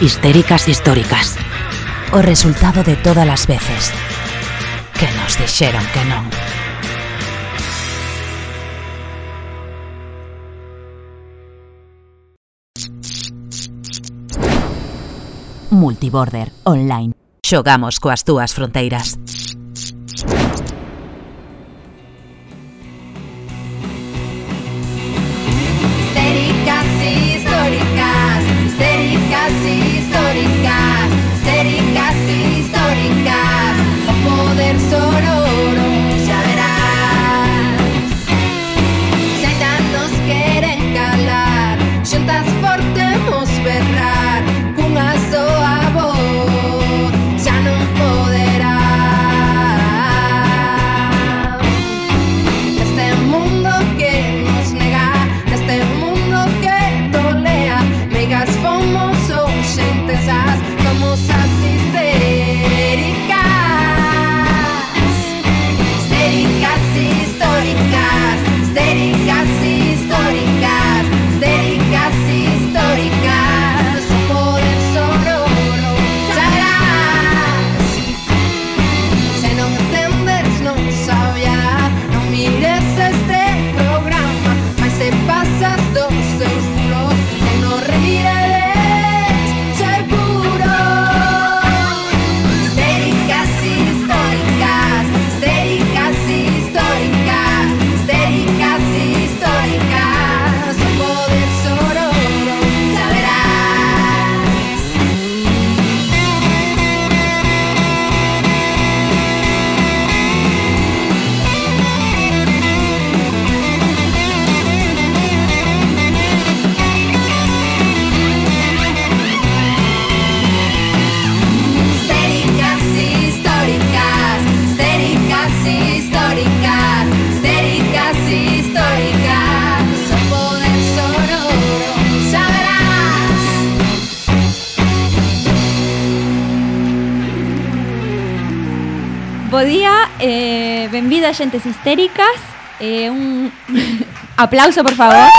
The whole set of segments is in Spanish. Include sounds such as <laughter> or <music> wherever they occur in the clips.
histéricas históricas. O resultado de todas as veces que nos dixeron que non. Multiborder Online. Xogamos coas túas fronteiras. Xentes histéricas. Eh, Un <laughs> aplauso, por favor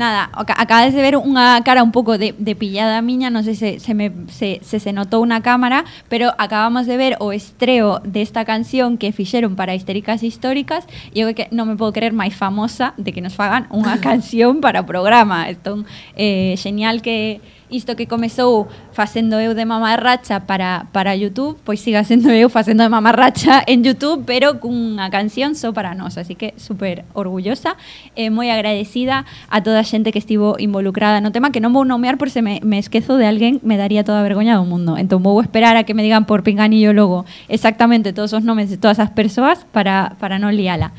Nada, aca- acabades de ver unha cara un pouco de, de pillada miña, non sei se se, me, se, se se notou na cámara, pero acabamos de ver o estreo desta canción que fixeron para Histéricas Históricas e eu que non me podo creer máis famosa de que nos fagan unha <laughs> canción para o programa. Entón, eh, genial que isto que comezou facendo eu de mamarracha para, para YouTube, pois siga sendo eu facendo de mamarracha en YouTube, pero cunha canción só para nós, así que super orgullosa e moi agradecida a toda a xente que estivo involucrada no tema, que non vou nomear por se me, me esquezo de alguén, me daría toda a vergoña do mundo. Entón vou esperar a que me digan por pinganillo logo exactamente todos os nomes de todas as persoas para, para non liala.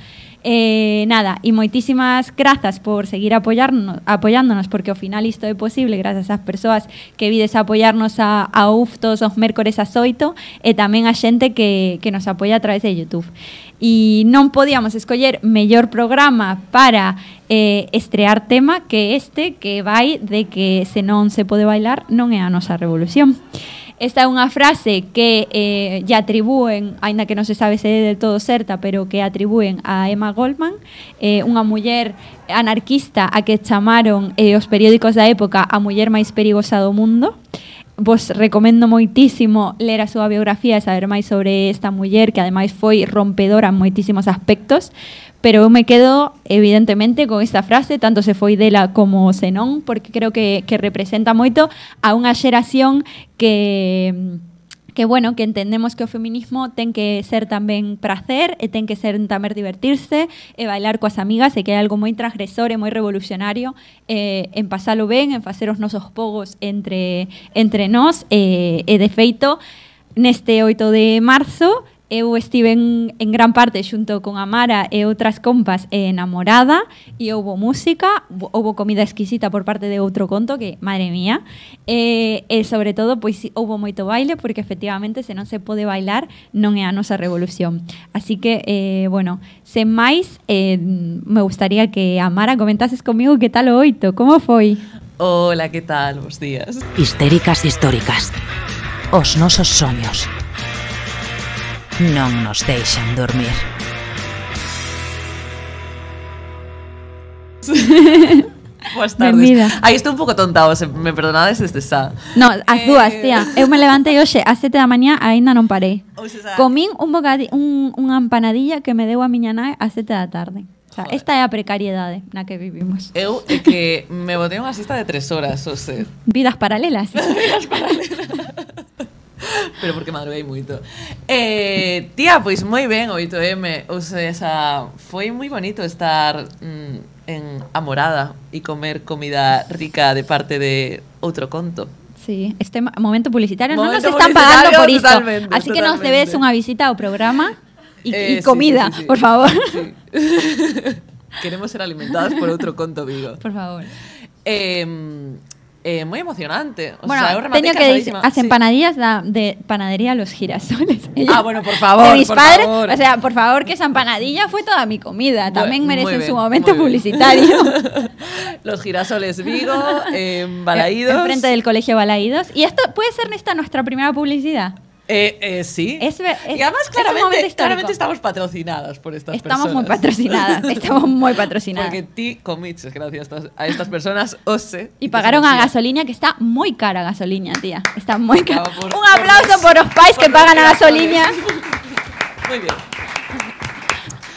Eh, nada, e moitísimas grazas por seguir apoyarnos, apoyándonos porque ao final isto é posible grazas ás persoas que vides apoyarnos a, a UF todos os mércores ás 8 e tamén a xente que, que nos apoia a través de Youtube e non podíamos escoller mellor programa para eh, estrear tema que este que vai de que se non se pode bailar non é a nosa revolución. Esta é unha frase que eh, lle atribúen, aínda que non se sabe se é del todo certa, pero que atribúen a Emma Goldman, eh, unha muller anarquista a que chamaron eh, os periódicos da época a muller máis perigosa do mundo. Vos recomendo moitísimo ler a súa biografía e saber máis sobre esta muller que ademais foi rompedora en moitísimos aspectos, pero eu me quedo evidentemente con esta frase, tanto se foi dela como se non, porque creo que, que representa moito a unha xeración que que bueno, que entendemos que o feminismo ten que ser tamén prazer e ten que ser tamén divertirse e bailar coas amigas e que é algo moi transgresor e moi revolucionario eh, en pasalo ben, en facer os nosos pogos entre, entre nós e, e de feito neste 8 de marzo eu estive en, en gran parte xunto con Amara e outras compas e enamorada e houbo música, houbo comida exquisita por parte de outro conto que, madre mía, eh, e sobre todo pois houbo moito baile porque efectivamente se non se pode bailar non é a nosa revolución. Así que, eh, bueno, sen máis, eh, me gustaría que Amara comentases comigo que tal o oito, como foi? Hola, que tal? Bos días. Histéricas históricas. Os nosos soños non nos deixan dormir. <laughs> Boas tardes. Benvida. Aí estou un pouco tonta se me perdonades desde xa. No, as eh, dúas, eh... tía. Eu me levantei hoxe ás sete da mañá aínda non parei. Comín un bocadi, un, unha empanadilla que me deu a miña nai ás sete da tarde. O sea, esta é a precariedade na que vivimos. Eu é que me botei unha sista de tres horas, o sea... Vidas paralelas. <laughs> Vidas paralelas. Pero porque madruguei moito. Eh, tía, pois moi ben o 8M, ou sea, foi moi bonito estar mm, en Amorada e comer comida rica de parte de outro conto. Sí, este mo- momento publicitario no nos Momento están pagando por isto. Así que nos totalmente. debes unha visita ao programa y, Eh, y comida, sí, sí, sí. por favor. Sí. <laughs> Queremos ser alimentadas por outro conto Vigo. Por favor. Eh, eh, moi emocionante. O bueno, sea, rematei teño que decir, cansadísima. as Sí. empanadillas de panadería Los Girasoles. Ah, <laughs> bueno, por favor, De mis por padres, favor. o sea, por favor, que esa empanadilla fue toda mi comida. También Muy- merece muy su momento muy publicitario. <laughs> Los girasoles Vigo, <laughs> en Balaídos. Enfrente del colegio Balaídos. Y esto puede ser esta nuestra primera publicidad. Eh, eh, sí. Es ver- es- y además, claramente, estamos patrocinadas por estas Estamos personas. muy patrocinadas. <laughs> Estamos muy patrocinadas. Porque ti comiches gracias a estas, personas, ose. Y pagaron a gasolina, que está muy cara gasolina, tía. Está muy cara. Por- Un aplauso por por los- pais que por pagan a gasolina. Muy bien.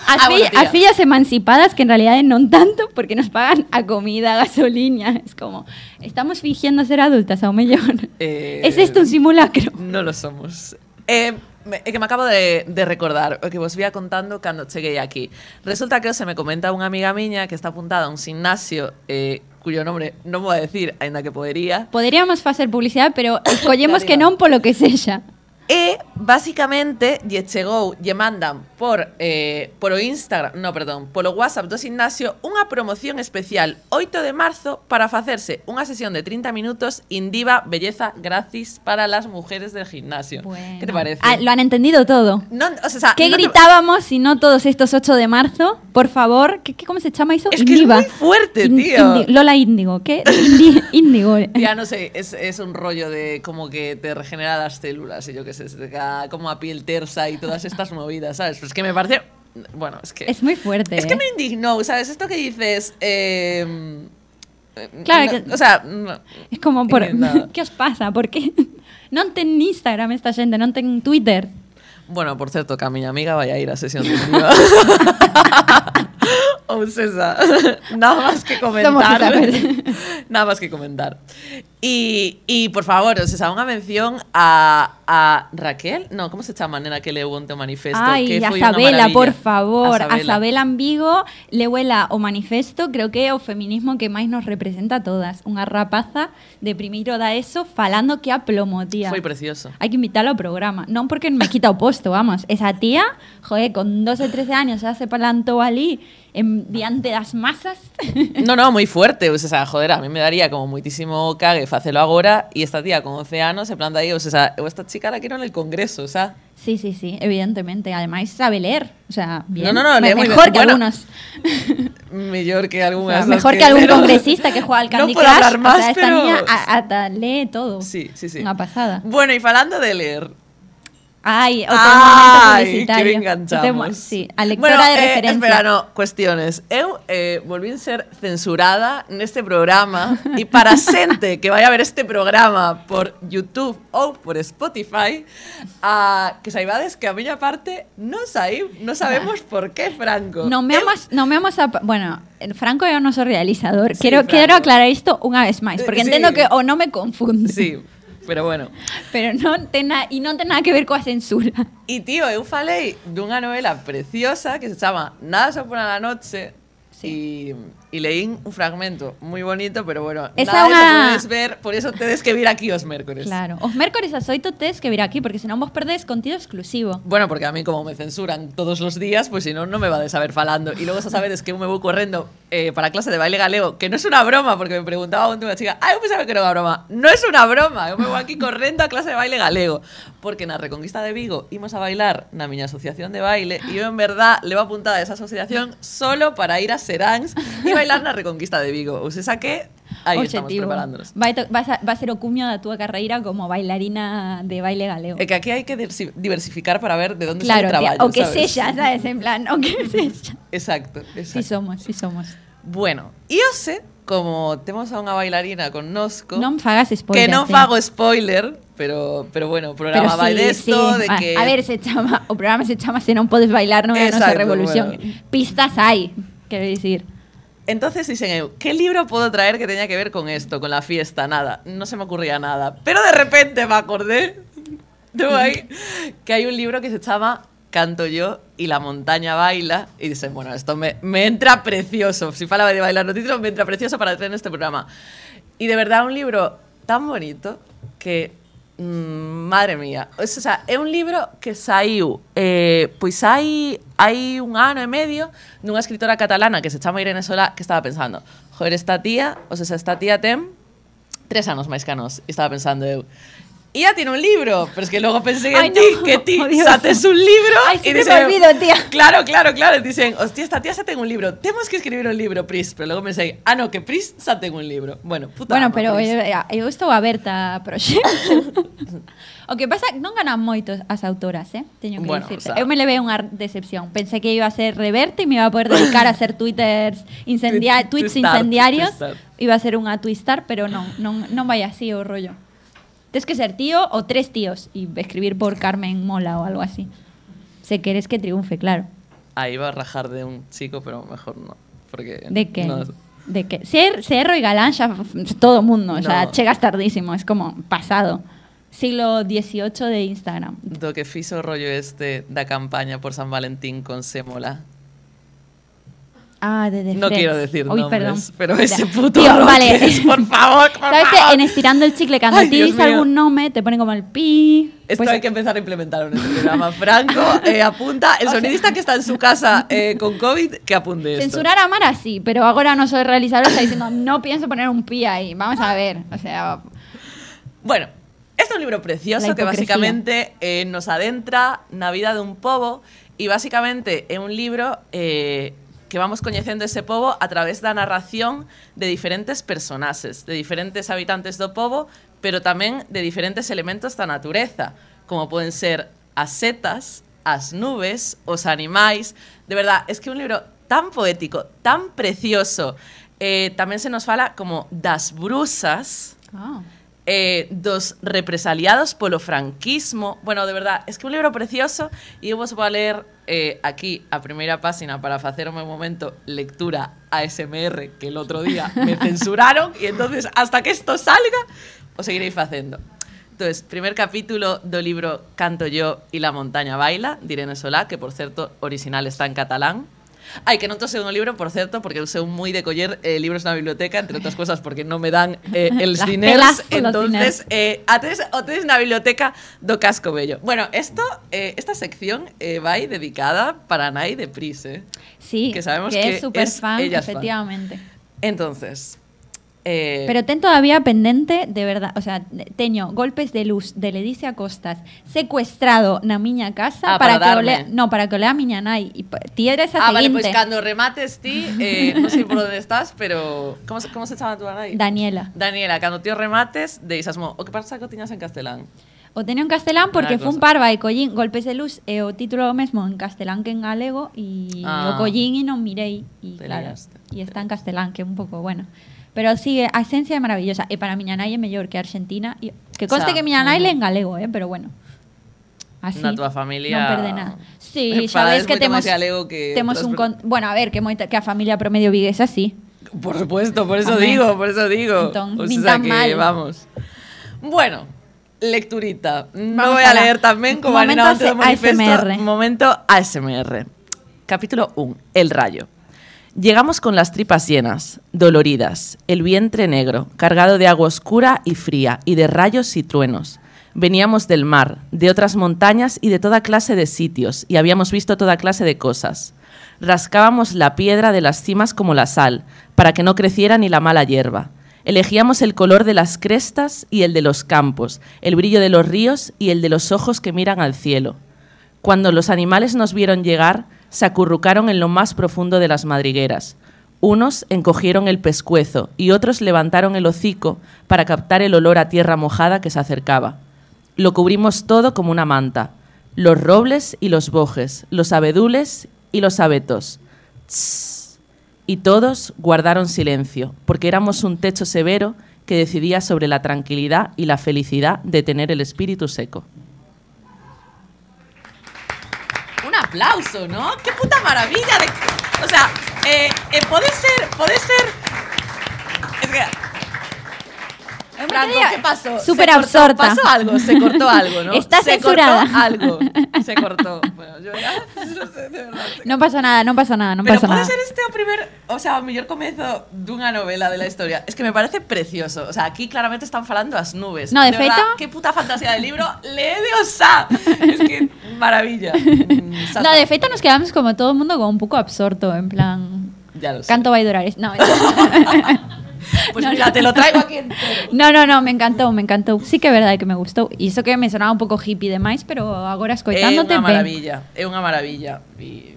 As, Ah, bueno, as fillas emancipadas que en realidad non tanto porque nos pagan a comida, a gasolina. Es como, estamos fingiendo ser adultas a un mellor. Eh, ¿Es esto un simulacro? No lo somos. Eh, me, que me acabo de, de recordar o que vos vía contando cando cheguei aquí. Resulta que se me comenta unha amiga miña que está apuntada a un gimnasio eh, cuyo nombre non vou a decir, aínda que podería. Podríamos facer publicidade, pero escollemos <laughs> que non polo que sexa. E, basicamente, lle chegou, lle mandan por, eh, por o Instagram, no, perdón, polo WhatsApp do gimnasio unha promoción especial 8 de marzo para facerse unha sesión de 30 minutos Indiva Belleza gratis para las mujeres del gimnasio. Bueno. ¿Qué te parece? Ah, lo han entendido todo. Non, o sea, ¿Qué te- gritábamos si no todos estos 8 de marzo? Por favor, ¿qué, qué- cómo se llama eso? Es que es muy fuerte, In- tío. Indi- Lola Índigo. ¿Qué? Indi- <laughs> Índigo. Ya no sé, es, es un rollo de como que te regenera las células y yo qué te queda como a piel tersa y todas estas movidas, ¿sabes? Pero es que me parece. Bueno, es que. Es muy fuerte. Es que ¿eh? me indignó, ¿sabes? Esto que dices. eh, Claro no, que- O sea. no, Es como, por, indignada. <laughs> ¿qué os pasa? ¿Por qué? Non ten Instagram esta xente, non ten Twitter. Bueno, por cierto, que a mi amiga vaya a ir a sesión de Indiva. O César, nada más que comentar. Nada más que comentar. Y, y por favor, o sea, unha mención a, a Raquel, no, ¿cómo se chama nena que leu onte o manifesto? Ai, que a Sabela, por favor, a Sabela. En Vigo leuela o manifesto, creo que é o feminismo que máis nos representa a todas. Unha rapaza de primeiro da ESO falando que a plomo, tía. Foi precioso. Hai que invitarlo ao programa. Non porque me quita o posto, vamos. Esa tía, joder, con 12, 13 años xa se plantou ali en, diante das masas. No, no, moi fuerte, o sea, joder, a mí me daría como muitísimo cague facelo agora e esta tía con 11 anos se planta aí, o sea, eu esta chica la quiero en el congreso, o sea, Sí, sí, sí, evidentemente. Además sabe leer. O sea, bien. No, no, no, mejor que Bueno, algunos. mellor que O algunhas sea, das mejor que, algún pero- congresista que juega al <laughs> Candy no puedo Crush. hablar más, o sea, esta pero... niña lee todo. Sí, sí, sí. Una pasada. Bueno, y falando de leer. Ay, otro Ay, momento publicitario. enganchamos. Otro- Sí, a lectora Bueno, de eh, referencia. espera, no, cuestiones. Eu eh, volvín ser censurada neste programa e para <laughs> xente que vai a ver este programa por YouTube ou por Spotify, a, que saibades que a miña parte non saí, non sabemos por qué, Franco. No me vamos, no me vamos a... Bueno, Franco é o noso realizador. Sí, quiero, Franco. quiero aclarar isto unha vez máis, porque Sí. entendo que o no me confunde. Sí, pero bueno. Pero non ten na, e non ten nada que ver coa censura. E tío, eu falei dunha novela preciosa que se chama Nada se opone a la noche Sí. e, e leín un fragmento moi bonito, pero bueno, Esa nada eso podes ver, por eso tedes que vir aquí os mércores. Claro. Os mércores as oito tes que vir aquí, porque senón vos perdedes contido exclusivo. Bueno, porque a mí como me censuran todos los días, pues si no, no me va a saber falando. Y luego, sabedes que eu me vou correndo eh, para a clase de baile galego, que no es una broma, porque me preguntaba unha chica, ah, eu pensaba que era unha broma. No es una broma, eu me vou aquí correndo a clase de baile galego. Porque na Reconquista de Vigo imos a bailar na miña asociación de baile e eu en verdad levo apuntada esa asociación solo para ir a Seráns e bailar na Reconquista de Vigo. Ou se saqué Aí estamos Obxectivo. preparándonos. Vai, to- vas a, va a ser o cuño da túa carreira como bailarina de baile galego. É que aquí hai que diversi- diversificar para ver de onde Claro, sale tía, traballo, o que sabes? sexa, sabes, en plan, o que sexa. Exacto, Sí exacto. somos, sí somos. Bueno, e hoxe, como temos a unha bailarina connosco, Non fagas spoiler. que non fago spoiler, pero pero bueno, o Pero programa vai sí, desto sí. de que a ver, se chama, o programa se chama Se non podes bailar non é a nosa revolución. bueno. Pistas hai, quero dicir. Entonces dicen eu, ¿qué libro puedo traer que tenga que ver con esto, con la fiesta? Nada, no se me ocurría nada. Pero de repente me acordé, <laughs> tengo ahí, que hay un libro que se llama Canto yo y la montaña baila. Y dicen, bueno, esto me, me entra precioso. Si falaba de bailar no título, me entra precioso para en este programa. Y de verdad, un libro tan bonito que Mm, madre mía. O sea, é un libro que saiu eh, pois hai hai un ano e medio dunha escritora catalana que se chama Irene Solá que estaba pensando, joder, esta tía, o sea, esta tía ten tres anos máis que a nós. E estaba pensando eu, y ya tiene un libro, pero es que luego pensé en ti, no. que ti <laughs> Oh, un libro Ay, sí y dicen, me olvido, tía. Claro, claro, claro. Dicen, hostia, esta tía se tengo un libro. Tenemos que escribir un libro, Pris. Pero luego pensé, ah, no, que Pris se tengo un libro. Bueno, puta Bueno, ama, pero Pris. eu, eu estou aberta a proxectos. o que pasa, non ganan moito as autoras, eh? Teño que Bueno, dicir. o sea- eu me levei unha decepción. Pensé que iba a ser reverte e me iba a poder dedicar a hacer twitters incendia Tweet- tweets incendiarios. Iba a ser unha twistar, pero non, non, non vai así o rollo. Tens que ser tío o tres tíos e escribir por Carmen Mola o algo así. Se queres que triunfe, claro. Ahí iba a rajar de un chico, pero mejor no. Porque De que no- de que ser, ser Roy Galán f- todo mundo, o sea, No. chegas tardísimo, es como pasado. Siglo XVIII de Instagram. do que fizo o rollo este da campaña por San Valentín con Sémola. Ah, de The No quiero decir Uy, nombres, perdón. pero ese puto Tío, vale. es, por <laughs> favor, por ¿Sabes favor. que en Estirando el Chicle, cuando Ay, te Dios dices mío. algún nombre, te pone como el pi? Esto Pues- hay que empezar a implementarlo en este programa. Franco, eh, apunta. El <laughs> sonidista que está en su casa eh, con COVID, que apunte esto. Censurar a Mara sí, pero ahora no soy realizador, está diciendo, no pienso poner un pi ahí. Vamos a ver, o sea, Bueno, este es un libro precioso que básicamente eh, nos adentra na vida de un pobo y básicamente é un libro eh, que vamos coñecendo ese pobo a través da narración de diferentes personaxes, de diferentes habitantes do pobo, pero tamén de diferentes elementos da natureza, como poden ser as setas, as nubes, os animais. De verdad, es que un libro tan poético, tan precioso. Eh, tamén se nos fala como das brusas, oh. Eh, dos represaliados polo franquismo. Bueno, de verdad, es que un libro precioso e eu vos vou a ler eh, aquí a primeira página para facer o meu momento lectura ASMR que el otro día me <laughs> censuraron e entonces hasta que esto salga o seguirei facendo. Entonces, primer capítulo do libro Canto yo y la montaña baila, de Irene Solá, que por certo original está en catalán. Ai, que non tô un libro, por certo, porque sou moi de coller eh, libros na biblioteca, entre outras cosas porque non me dan eh, <laughs> por los entonces eh, a tres, o tres na biblioteca do Casco Bello. Bueno, esto, eh, esta sección eh, vai dedicada para nai de Pris, eh. sí, Que sabemos que, que es súper fan, es fan. efectivamente. Entonces, eh, Pero ten todavía pendente, de verdad, o sea, teño golpes de luz de Ledicia Costas secuestrado na miña casa Ah, para, para que o lea, darme. no, para que o lea a miña nai. E ti eres a Ah, vale, seguinte. pues cando remates ti, eh, non sei por onde estás, pero como como se chama tu nai? Daniela. Daniela, cando ti remates, deixasmo, o que pasa que o tiñas en castelán. O teño en castelán porque fue un parva e collín golpes de luz e o título mesmo en castelán que en galego e Ah. o collín e non mirei e claro, e está en castelán que é un pouco bueno. Pero sí, a esencia é maravillosa e para miña nai é mellor que Argentina e que conste O sea, que miña nai en galego, eh, pero bueno. Así. Na túa familia- Non perde nada. Sí, <laughs> xa ves que temos máis galego que temos outras un per- con, bueno, a ver, que moita que a familia promedio viguesa así. Por supuesto, por eso digo, por eso digo. Entón, o sea que mal. vamos. Bueno, lecturita. No Vamos voy a leer también como Momento. ASMR. Momento ASMR. Capítulo 1. El rayo. Llegamos con las tripas llenas, doloridas, el vientre negro, cargado de agua oscura y fría, y de rayos y truenos. Veníamos del mar, de otras montañas y de toda clase de sitios, y habíamos visto toda clase de cosas. Rascábamos la piedra de las cimas como la sal, para que no creciera ni la mala hierba. Elegíamos el color de las crestas y el de los campos, el brillo de los ríos y el de los ojos que miran al cielo. Cuando los animales nos vieron llegar, se acurrucaron en lo más profundo de las madrigueras. Unos encogieron el pescuezo y otros levantaron el hocico para captar el olor a tierra mojada que se acercaba. Lo cubrimos todo como una manta. Los robles y los bojes, los abedules y los abetos. Y todos guardaron silencio, porque éramos un techo severo que decidía sobre la tranquilidad y la felicidad de tener el espíritu seco. Un aplauso, ¿no? ¡Qué puta maravilla! De... O sea, eh, eh, puede ser, puede ser... Es que... Franco, ¿qué pasó? Súper Se cortó, absorta. Pasó algo, se cortó algo, ¿no? Está se censurada. cortó algo, se <laughs> cortó. Bueno, yo ya <laughs> no sé, de verdad. No pasa nada, no pasa nada, no Pero pasa pode nada. ser este o primer, o sea, o mellor comezo dunha novela de la historia. Es que me parece precioso. O sea, aquí claramente están falando as nubes. No, de verdad, feito- qué puta fantasía de libro. <laughs> Lee de osá. Es que maravilla. <laughs> Mm. No, de feito nos quedamos como todo el mundo como un poco absorto, en plan... Ya lo sé. Canto vai durar. es- No, <laughs> Pues No, mira, no. te lo traigo aquí entero. no, no, no, me encantou, me encantou. Sí que é verdade que me gustou. E iso que me sonaba un pouco hippie demais, pero agora É escoitándote unha ben. maravilla, é unha maravilla. E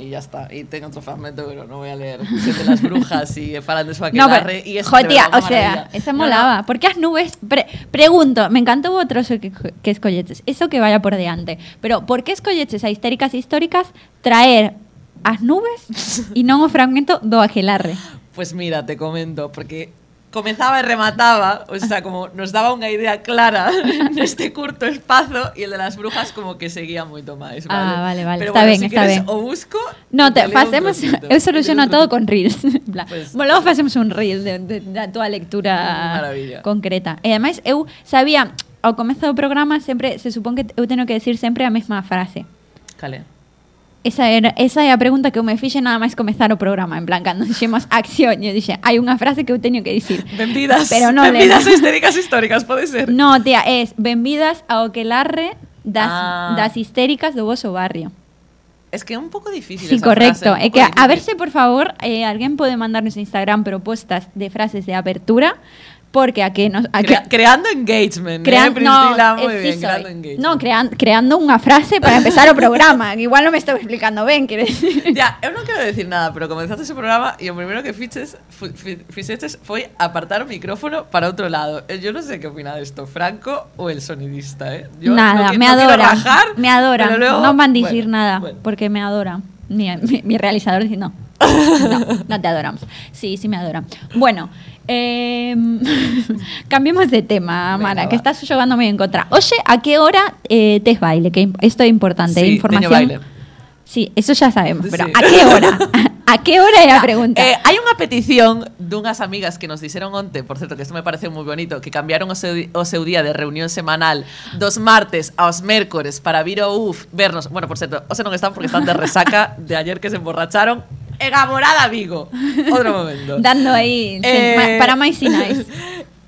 y ya está. Y tengo otro fragmento, pero no voy a leer. Siete las brujas y falan de su No, y es joder, de tía, o sea, esa molaba. no, ¿Por qué as nubes? Pre- pregunto, me encantó otro eso que, que escolleches. Eso que vaya por diante. Pero, ¿por qué escolleches a histéricas históricas traer as nubes y non o fragmento do aquelarre? Pues mira, te comento, porque comezaba e remataba, o sea, como nos daba unha idea clara <laughs> neste curto espazo e el de las brujas como que seguía moito máis, ah, vale? Ah, vale, vale, Pero está bueno, ben, si está ben. O busco... No, te, facemos, trocito, <laughs> eu soluciono todo con reels. <laughs> Bla. Pues, bueno, logo facemos un reel de, de, da tua lectura maravilla. concreta. E ademais eu sabía, ao comezo do programa sempre se supón que eu tenho que decir sempre a mesma frase. Cale? Esa, era, esa é a pregunta que eu me fixe nada máis comezar o programa, en plan, cando dixemos acción, eu dixe, hai unha frase que eu teño que dicir. Benvidas, pero non benvidas <laughs> histéricas históricas, pode ser. No, tía, es benvidas ao que larre das, ah. das histéricas do vosso barrio. Es que é un pouco difícil Sí, esa correcto. Frase, é que, difícil. a verse, por favor, eh, alguén pode mandarnos en Instagram propostas de frases de apertura porque a que nos... A que, Crea- creando engagement, crean- eh, no, eh, bien, sí creando engagement. No, crean- creando unha frase para empezar o programa. <laughs> Igual non me estou explicando ben, quero decir. Ya, eu non quero decir nada, pero comenzaste ese programa e o primeiro que fiches, fu- fi- fixestes foi apartar o micrófono para outro lado. Eh, Yo non sei que opina de esto, Franco ou el sonidista, eh? Yo nada, no me no quiero adoran. rajar, me adoran. pero luego- no van a decir bueno, nada, bueno. porque me adoran. Mi, mi, mi realizador dice no. <laughs> No, no te adoramos. Sí, sí me adoran. Bueno, eh, <laughs> cambiemos de tema, Venga, Mara, va. que estás moi en contra. Oxe, a que hora eh, tes baile? Que isto é importante, Sí, información. baile. Sí, eso ya sabemos, pero Sí. ¿a qué hora? <laughs> ¿A qué hora é a pregunta? Eh, hai unha petición dunhas amigas que nos dixeron onte, por certo, que isto me parece moi bonito, que cambiaron o seu, o día de reunión semanal dos martes aos mércores para vir ao UF vernos. Bueno, por certo, ose non están porque están de resaca de ayer que se emborracharon. Egaborada Vigo. Outro momento. <laughs> Dando aí Eh, para máis sinais. <laughs>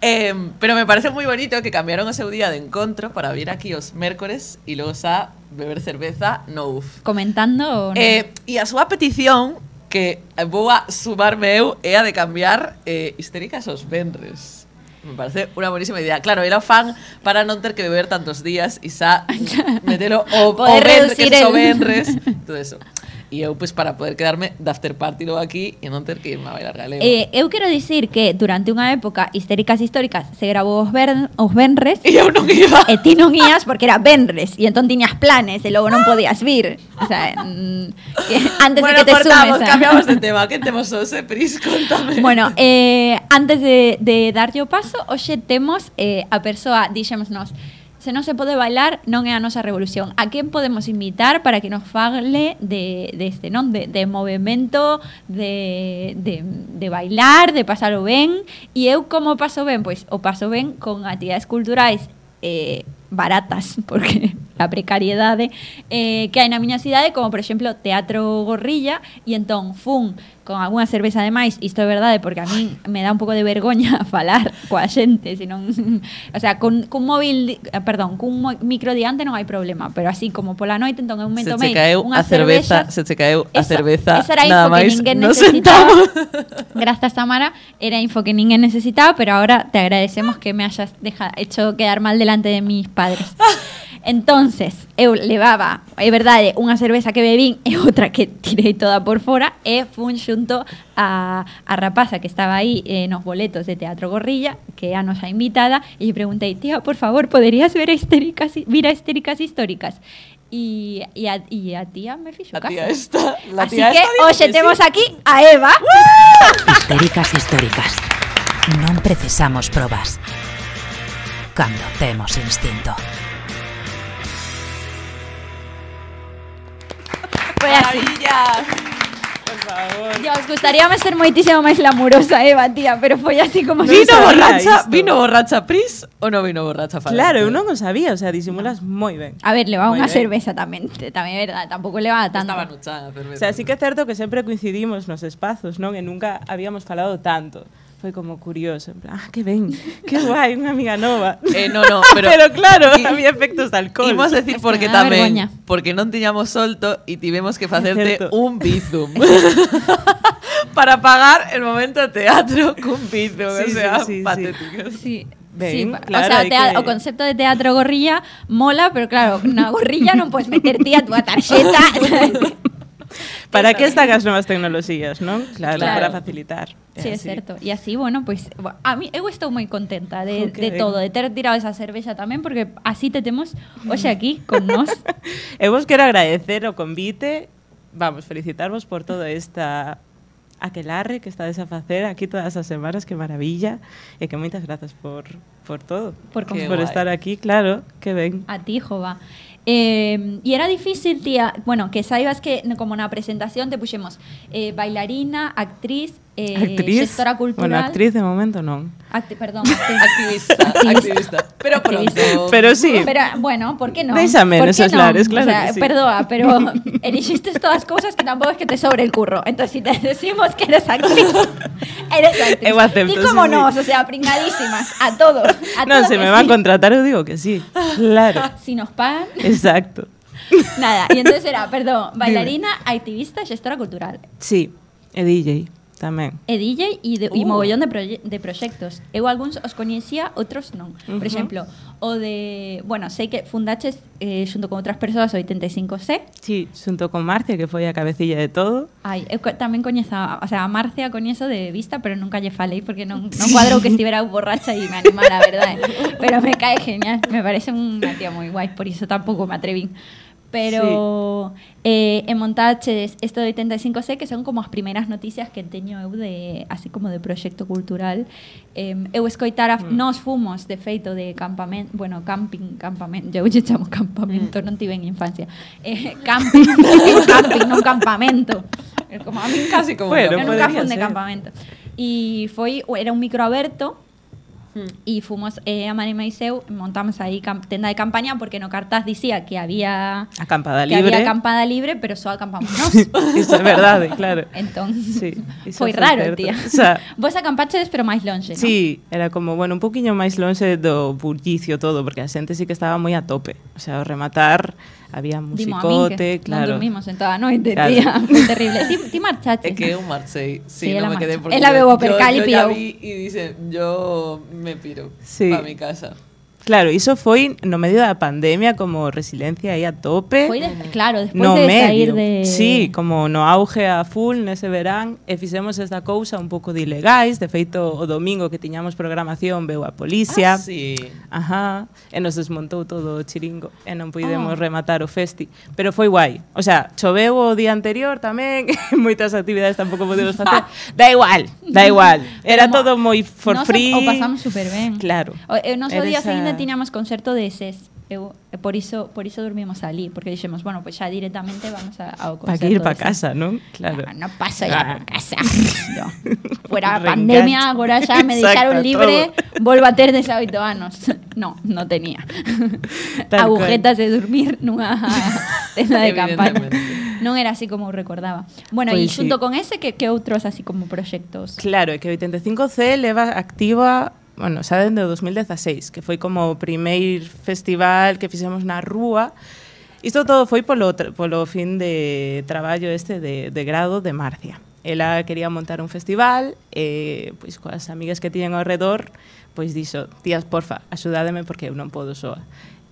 Eh, pero me parece moi bonito que cambiaron o seu día de encontro para vir aquí os mércores e logo xa beber cerveza no UF. Comentando o no? Eh, e a súa petición que vou a sumarme eu é a de cambiar eh, histéricas os venres. Me parece unha buenísima idea. Claro, era fan para non ter que beber tantos días e xa <laughs> metelo o, Poder que el- o venres, todo eso. E eu, pois, para poder quedarme de after party logo aquí e non ter que irme a bailar galego. Eh, eu quero dicir que durante unha época Histéricas Históricas se grabou os, os venres <laughs> e eu non iba. e ti non ías porque era venres e entón tiñas planes e logo non podías vir. O sea, <laughs> antes bueno, de que te cortamos, sumes. cambiamos de tema. Que temos hoxe, Pris? Contame. Bueno, eh, antes de, de darlle o paso, hoxe temos eh, a persoa, dixémonos, se non se pode bailar non é a nosa revolución. A quen podemos invitar para que nos fale de, de este, non? De, de movimento, de, de, de bailar, de pasar o ben. E eu como paso ben? Pois o paso ben con actividades culturais eh, baratas, porque a precariedade eh, que hai na miña cidade, como por exemplo Teatro Gorrilla, e entón fun con algunha cerveza de máis, isto é verdade, porque a min me dá un pouco de vergoña falar coa xente, senón, <laughs> o sea, con, cun móvil, perdón, cun micro diante non hai problema, pero así como pola noite, entón eu me se tomei unha cerveza, cerveza, se che caeu a Esa- cerveza, esa era nada máis nos sentamos. Grazas, Tamara. Era info que ninguén necesitaba, pero ahora te agradecemos que me hayas deja- hecho quedar mal delante de mis padres. padres. Entonces, eu levaba, é verdade, unha cerveza que bebín e <laughs> outra que tirei toda por fora e fun xunto a, a rapaza que estaba aí eh, nos boletos de Teatro Gorrilla, que é a nosa invitada, e lle preguntei, tía, por favor, poderías ver a histéricas, vir a histéricas históricas? E, e, a, e a tía me fixo caso. A tía esta, la Así tía que, esta hoxe temos sí. aquí a Eva. ¡Uh! Histéricas históricas. Non precisamos probas. Cando temos instinto. Foi así. Maravilla. Por favor. Dios, gustaríame ser moitísimo máis glamurosa, Eva, tía, pero foi así como Vino sabía borracha, isto. vino borracha Pris o no vino borracha Falante? Claro, eu non o sabía, o sea, disimulas moi ben. A ver, levaba Moi unha ben. cerveza tamén, te- tamén é verdade, tampouco levaba tanto. Estaba nuchada, O sea, sí que é certo que sempre coincidimos nos espazos, non? E nunca habíamos falado tanto. Foi como curioso, en plan, ah, que ben, que <laughs> guai, unha amiga nova. Eh, no, no, <laughs> pero, Pero, claro, I- había efectos de alcohol. Imos decir Es que por que me da tamén, vergoña. porque non tiñamos solto e tivemos que facerte un bizum. <laughs> Para pagar el momento de teatro cun bizum, Sí, o sea, sí, sí, sí. patético. Sí. Ben, sí, claro, o sea, que- o concepto de teatro gorrilla mola, pero claro, na gorrilla non podes meter tía a túa tarxeta. Para que están as novas tecnoloxías, non? Claro, Claro. para facilitar. Sí, é así. certo. E así, bueno, pues, a mí eu estou moi contenta de, Ok. de todo, de ter tirado esa cervexa tamén porque así te temos hoxe aquí con nós. Eu <laughs> vos quero agradecer o convite, vamos, felicitarvos por todo esta aquelarre que estades a facer aquí todas as semanas, que maravilla, e que moitas grazas por, por todo. Por por estar aquí, claro, que ben. A ti, Jova. Eh, y era difícil, tía, bueno, que saibas que como na presentación te puxemos eh, bailarina, actriz, eh, actriz? gestora cultural. Bueno, actriz de momento. Acti- perdón, <laughs> actriz. Activista, activista. Pero Activista. pronto. Pero sí, Pero, bueno, ¿por qué no? Déixame ¿Por qué nesos no? lares, claro O sea, que sí. Perdoa, pero <laughs> elixiste todas cousas que tampouco es que te sobre el curro. Entonces, si te decimos que eres actriz, eres actriz. Acepto, y como sí, sí. nos, o sea, pringadísimas, a todos. A todos se me van a contratar, eu digo que sí. Claro, <laughs> Si nos pagan, exacto. nada. Y entonces era, perdón, bailarina, activista, gestora cultural. Sí, e DJ tamén. E DJ e, de, e Uh. mogollón de, proye de proxectos. Eu algúns os coñecía, outros non. Por Ujú. exemplo, o de... Bueno, sei que fundaches eh, xunto con outras persoas o 85C. Sí, xunto con Marcia, que foi a cabecilla de todo. Ai, eu co- tamén coñezo, a, o sea, a Marcia coñezo de vista, pero nunca lle falei porque non, non cuadrou que estivera borracha e me animara, verdade. Pero me cae genial, me parece unha tía moi guai, por iso tampouco me atrevín. Pero eh, en montaches esto de 85C que son como as primeiras noticias que teño eu de así como de proxecto cultural. Eh, eu escoitara, mm. nós fomos de feito de campamento, bueno, camping, campamento, eu lle chamo campamento, non tiven infancia. Eh, <laughs> camping, en <laughs> camping, non campamento. Como a min Casi como Bueno, eu nunca fun de campamento. E foi, era un micro aberto e fomos eh, a Mari e eu montamos aí cam- tenda de campaña porque no cartaz dicía que había Acampada que libre. había acampada libre, pero só acampamos nós. Iso é verdade, claro. Entón, Sí, foi raro, certo. tía. O sea, <laughs> Vos acampaches, pero máis longe? Sí, era como, bueno, un poquinho máis longe do bullicio todo, porque a xente sí que estaba moi a tope. O sea, rematar había Dimo musicote, non claro. dormimos en toda a noite, Claro. tía. Foi <laughs> terrible. Ti, ti marchaches. É que eu marchei. Sí, Sí, no me quedé porque Ela yo- bebo yo- y yo ya pillou. vi y dice, yo me piro Sí. a mi casa. Claro, iso foi no medio da pandemia como resiliencia aí a tope. Foi de, mm. claro, despois no de medio. sair de Sí, como no auge a full nese verán e fixemos esta cousa un pouco de ilegais, de feito o domingo que tiñamos programación veu a policía. Ah, sí. Ajá, e nos desmontou todo o chiringo e non puidemos ah. rematar o festi, pero foi guai. O sea, choveu o día anterior tamén, <laughs> moitas actividades tampouco podemos <laughs> facer. da igual, da igual. Era todo moi for nos free. O pasamos super ben. Claro. O, o noso día seguinte seguinte tiñamos concerto de SES. Eu, e por iso por iso dormimos ali, porque dixemos, bueno, pues xa directamente vamos a, ao Para concerto. que ir para casa, non? Claro. Ah, no paso ya Ah. por casa. <laughs> No. Fuera <laughs> pandemia, agora xa me deixaron libre, todo. volvo a ter 18 anos. No, no tenía. <laughs> Tal Agujetas de dormir nunha tenda de campaña. Non era así como recordaba. Bueno, e Pois xunto sí. con ese, que, que outros así como proxectos? Claro, que 85C leva activa bueno, xa dende o 2016, que foi como o primeiro festival que fixemos na rúa. Isto todo foi polo, polo fin de traballo este de, de grado de Marcia. Ela quería montar un festival e pois coas amigas que tiñen ao redor, pois dixo, tías, porfa, axudádeme porque eu non podo soa.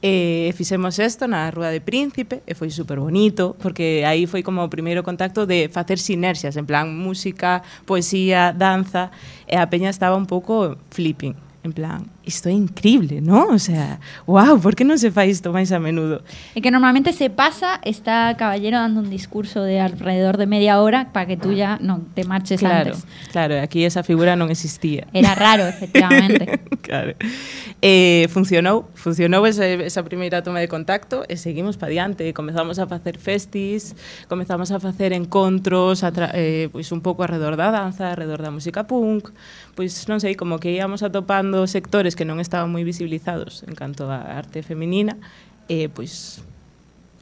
E fixemos isto na Rúa de Príncipe e foi super bonito porque aí foi como o primeiro contacto de facer sinerxias en plan música, poesía, danza e a peña estaba un pouco flipping en plan isto é increíble, ¿no? O sea, wow, por que non se fai isto máis a menudo? Es que normalmente se pasa, está Caballero dando un discurso de alrededor de media hora para que tú ya no te marches Claro, antes. claro, aquí esa figura non existía. Era raro, <laughs> efectivamente. claro. Eh, funcionou, funcionou ese, esa primeira toma de contacto e seguimos pa diante, comezamos a facer festis, comezamos a facer encontros, a eh, pois un pouco alrededor da danza, alrededor da música punk, pois non sei, como que íamos atopando sectores que non estaban moi visibilizados en canto a arte feminina, eh, pois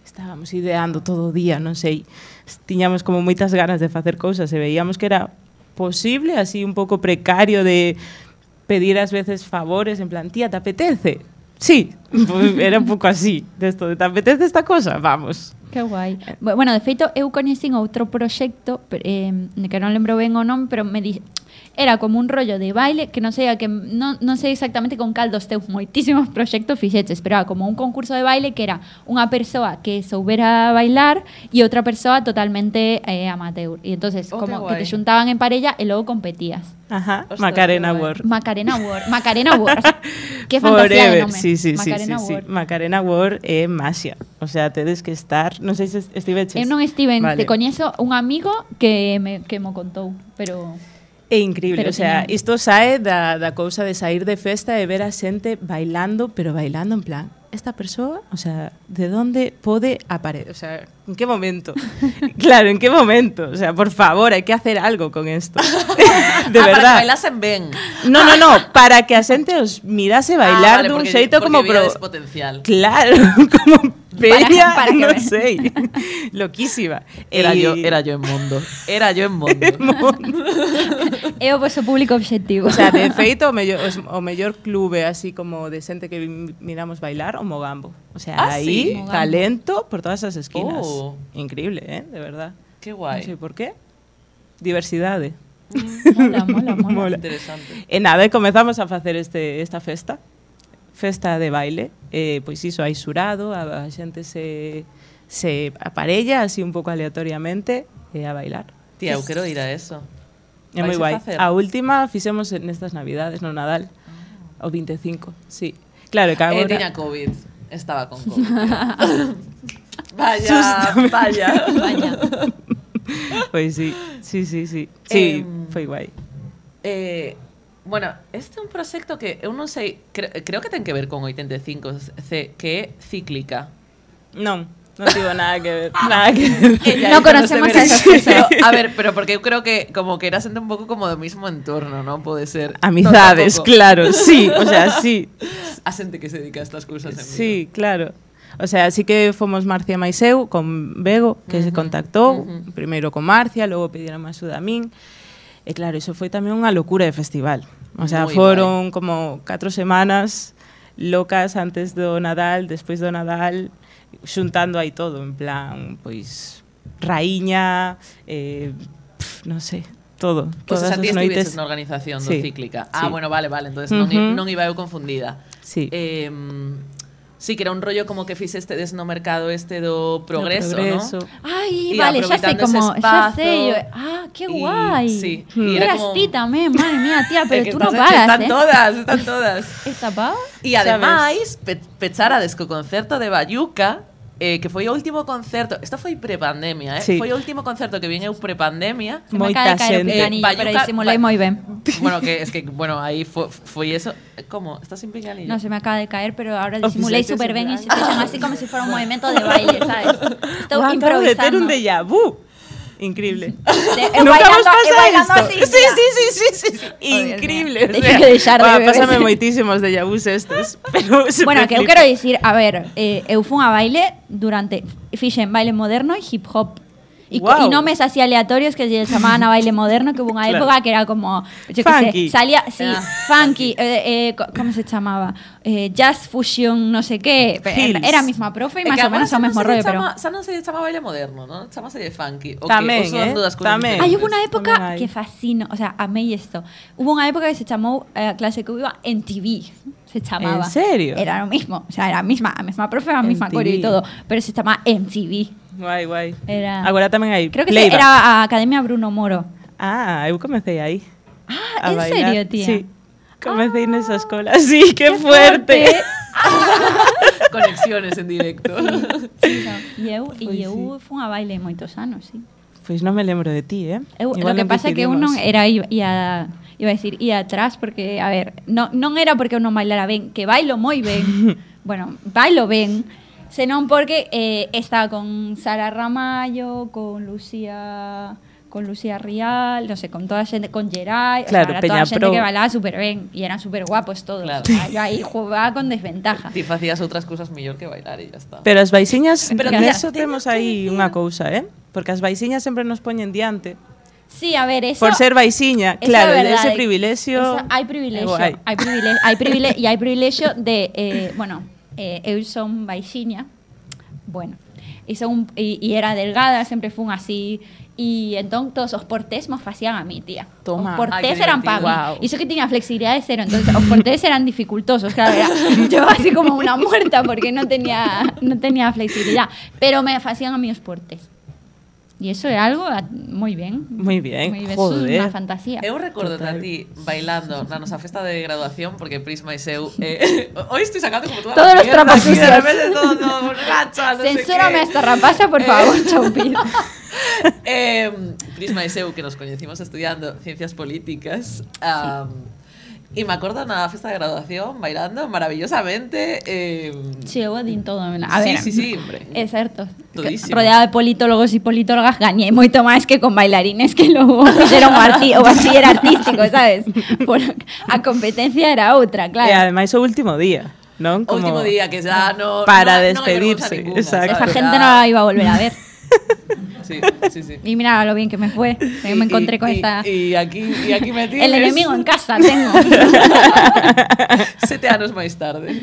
estábamos ideando todo o día, non sei, tiñamos como moitas ganas de facer cousas e veíamos que era posible, así un pouco precario de pedir ás veces favores, en plan, tía, te apetece? Sí, <laughs> era un pouco así, desto de te apetece esta cosa, vamos. Que guai. Bueno, de feito, eu coñecín outro proxecto, eh, que non lembro ben o nome, pero me di, era como un rollo de baile, que non sei a que non, non sei exactamente con cal dos teus moitísimos <laughs> proxectos fixeches, pero era como un concurso de baile que era unha persoa que soubera bailar e outra persoa totalmente eh, amateur. E entonces Oh, como que te xuntaban en parella e logo competías. Ajá, Macarena. War. Macarena War, <laughs> Macarena War. Qué fantasía de Forever. nome. Sí, sí, sí, Macarena sí, sí. War. Macarena War é masia. O sea, tedes que estar, non sei se estiveches. Eu non estive, Vale. te coñezo un amigo que me, que mo contou, pero... É increíble, pero o sea, genial. isto sae da, da cousa de sair de festa e ver a xente bailando, pero bailando en plan, esta persoa, o sea, de onde pode aparecer, o sea, en que momento? <laughs> claro, en que momento? O sea, por favor, hai que hacer algo con esto. <laughs> <laughs> de ah, verdad. para que bailasen ben. No, no, no, para que a xente os mirase ah, bailar ah, vale, dun xeito como pro... potencial. Claro, como peña, <laughs> para <laughs> que no ve- sei, <laughs> loquísima. Era E- yo, era yo en mundo. Era yo en mundo. É o vosso público objetivo. O sea, de feito, o mellor, os- o mellor clube así como de xente que miramos bailar, o Mogambo. O sea, Ah, aí sí? Talento por todas as esquinas. Oh. Increíble, ¿eh? De verdad. Qué guay. sei por qué. Diversidade. mola, mola, mola. Mola. Interesante. E nada, comezamos a facer este esta festa. festa de baile, eh, pois iso hai xurado, a, a xente se, se aparella así un pouco aleatoriamente e eh, a bailar. Tía, eu quero ir a eso. É moi guai. A, a última fixemos nestas navidades, no Nadal, ah. o 25, sí. Claro, que agora... Eh, tiña COVID, estaba con COVID. <laughs> vaya, vaya, vaya. Pois pues sí, sí, sí, sí. Sí, eh, foi guai. Eh, bueno, este é un proxecto que eu non sei, cre creo que ten que ver con 85 C, que é cíclica. Non, non tivo nada que ver. Nada que ver. <laughs> Ella, No conocemos a. Pero, a ver, pero porque eu creo que como que era xente un pouco como do mismo entorno, ¿no? Pode ser. Amizades, No, tampouco. claro, sí, o sea, sí. A xente que se dedica a estas cousas en Sí, claro. O sea, sí que fomos Marcia Maiseu con Bego, que se Ujú, contactou, ujú. primeiro con Marcia, logo pediron axuda a min. E claro, iso foi tamén unha locura de festival. O sea, Muy foron como 4 semanas locas antes do Nadal, despois do Nadal, xuntando aí todo, en plan, pois raíña, eh, non sei, todo. Pois pues todas as noites na organización sí, do cíclica. Ah, sí. bueno, vale, vale, entonces uh -huh. non, non iba eu confundida. Sí. Eh, sí, que era un rollo como que fixestedes no mercado este do progreso, progreso. ¿no? Ay, Y vale, ya sé ese ya sé. yo- ah, qué Y- guay. sí, y y era eras como- ti también, madre mía, tía, <laughs> pero tú no paras, Están ¿eh? todas, están todas. <laughs> ¿Esta pava? E ademais, pe pecharades co concerto de Bayuca, eh, que foi o último concerto, isto foi prepandemia, eh? Sí. Foi o último concerto que vin eu prepandemia. Se me Moita caer o xente. Eh, pero Bayuca- disimulei moi ben. Bueno, que <laughs> es que, bueno, aí foi, foi eso. ¿Cómo? ¿Estás sin pinganillo? No, se me acaba de caer, pero ahora disimulei en ben e se así como si fuera un movimento de baile, ¿sabes? <laughs> Estou Guau, acabo de ter improvisando. un déjà vu. Increíble. <laughs> De- eu Nunca bailando- vos pasa bailando esto. así, sí, sí, sí, sí, sí, <laughs> Increíble. que deixar de. Pásame moitísimos déjà vus estes. <laughs> Pero Bueno, que eu quero dicir, a ver, eh, eu fun a baile durante fixen baile moderno e hip hop. Y, Guau. y nomes así aleatorios que se llamaban a baile moderno, que hubo una <laughs> Claro. época que era como, yo qué Funky. sé, salía, sí, Ah. funky, eh, eh, ¿cómo se llamaba? Eh, jazz fusion, no sé qué. Hills. Era a mesma profe máis que ou menos agora o mesmo rollo, pero... chama, xa non se chama baile moderno, non? Chamase de funky. O Tamén, que, ou son eh, diferentes. unha Tamén época que fascino, o sea, amei isto. Hubo unha época que se chamou eh, clase que iba en TV. Se chamaba. ¿En serio? Era lo mismo, o sea, era a mesma, a mesma profe, a mesma coreo MTV. todo, pero se chamaba MTV. Guai, guai. Era- Agora tamén hai Creo que se- era a Academia Bruno Moro. Ah, eu comecei aí. Ah, a en bailar. serio, tía? Sí. Comecei nesa escola. <laughs> Sí, qué, fuerte. <laughs> Conexiones en directo. E eu, e eu fun a baile moitos anos, sí. Pois non me lembro de ti, eh? Eu, Igual lo que non pasa é que eu non era ia, iba a decir ia atrás porque a ver, no, non era porque eu non bailara ben, que bailo moi ben. <laughs> bueno, bailo ben, senón porque eh, estaba con Sara Ramallo, con Lucía con Lucía Rial, no sé, con toda a xente, con Geray, Claro, o sea, era Peña toda Pro. que bailaba super ben e eran super guapos todos. Claro. O sea, yo aí jugaba con desventaja. Ti facías outras cousas mellor que bailar e ya está. Pero as baixinhas, Pero eso temos aí unha cousa, eh? Porque as baixinhas sempre nos poñen diante. Sí, a ver, eso Por ser baixiña, Eso claro, é ese verdade. privilexio. Esa- hai privilexio, é guai. hai privilexio, hai privilexio e hai privilexio de eh, bueno, eh, eu son baixiña. Bueno, e son e, e era delgada, sempre fun así e entón todos os portés me facían a mí, tía. Toma. Os portés eran para mí. divertido. Iso que tiña flexibilidade cero, entonces os portés eran dificultosos, claro, era <laughs> yo así como una muerta porque no tenía no tenía flexibilidad, pero me facían a mí os portés. E eso é algo a- moi ben. Moi bien, Moi ben, eso é joder. unha fantasía. Eu recordo Total. a ti bailando na nosa festa de graduación porque Prisma e Seu eh, <laughs> hoy estoy sacando como toda Todos la los trapos sucios. todo, todo borracha, no sé Censúrame esta rapaza, por favor, <laughs> Chaupi. Eh, Prisma e Seu que nos coñecimos estudiando ciencias políticas um, E me acordo na festa de graduación bailando maravillosamente eh, Sí, eu din todo. A Sí, ver, sí, sí, hombre. <laughs> É certo. Todísimo. Rodeada de politólogos e politólogas gañei moito máis que con bailarines que logo fixeron o, arti o bachiller artístico, sabes? Por, a competencia era outra, E claro. ademais o último día, non? O último día que ya no Para no, despedirse, ninguna, exacto. Esa gente no la iba a volver a ver. <laughs> Sí, sí, sí Y mira lo bien que me fue. que <laughs> me encontré con y, esta... y aquí, y aquí me <laughs> tienes El enemigo en casa tengo. Sete anos máis tarde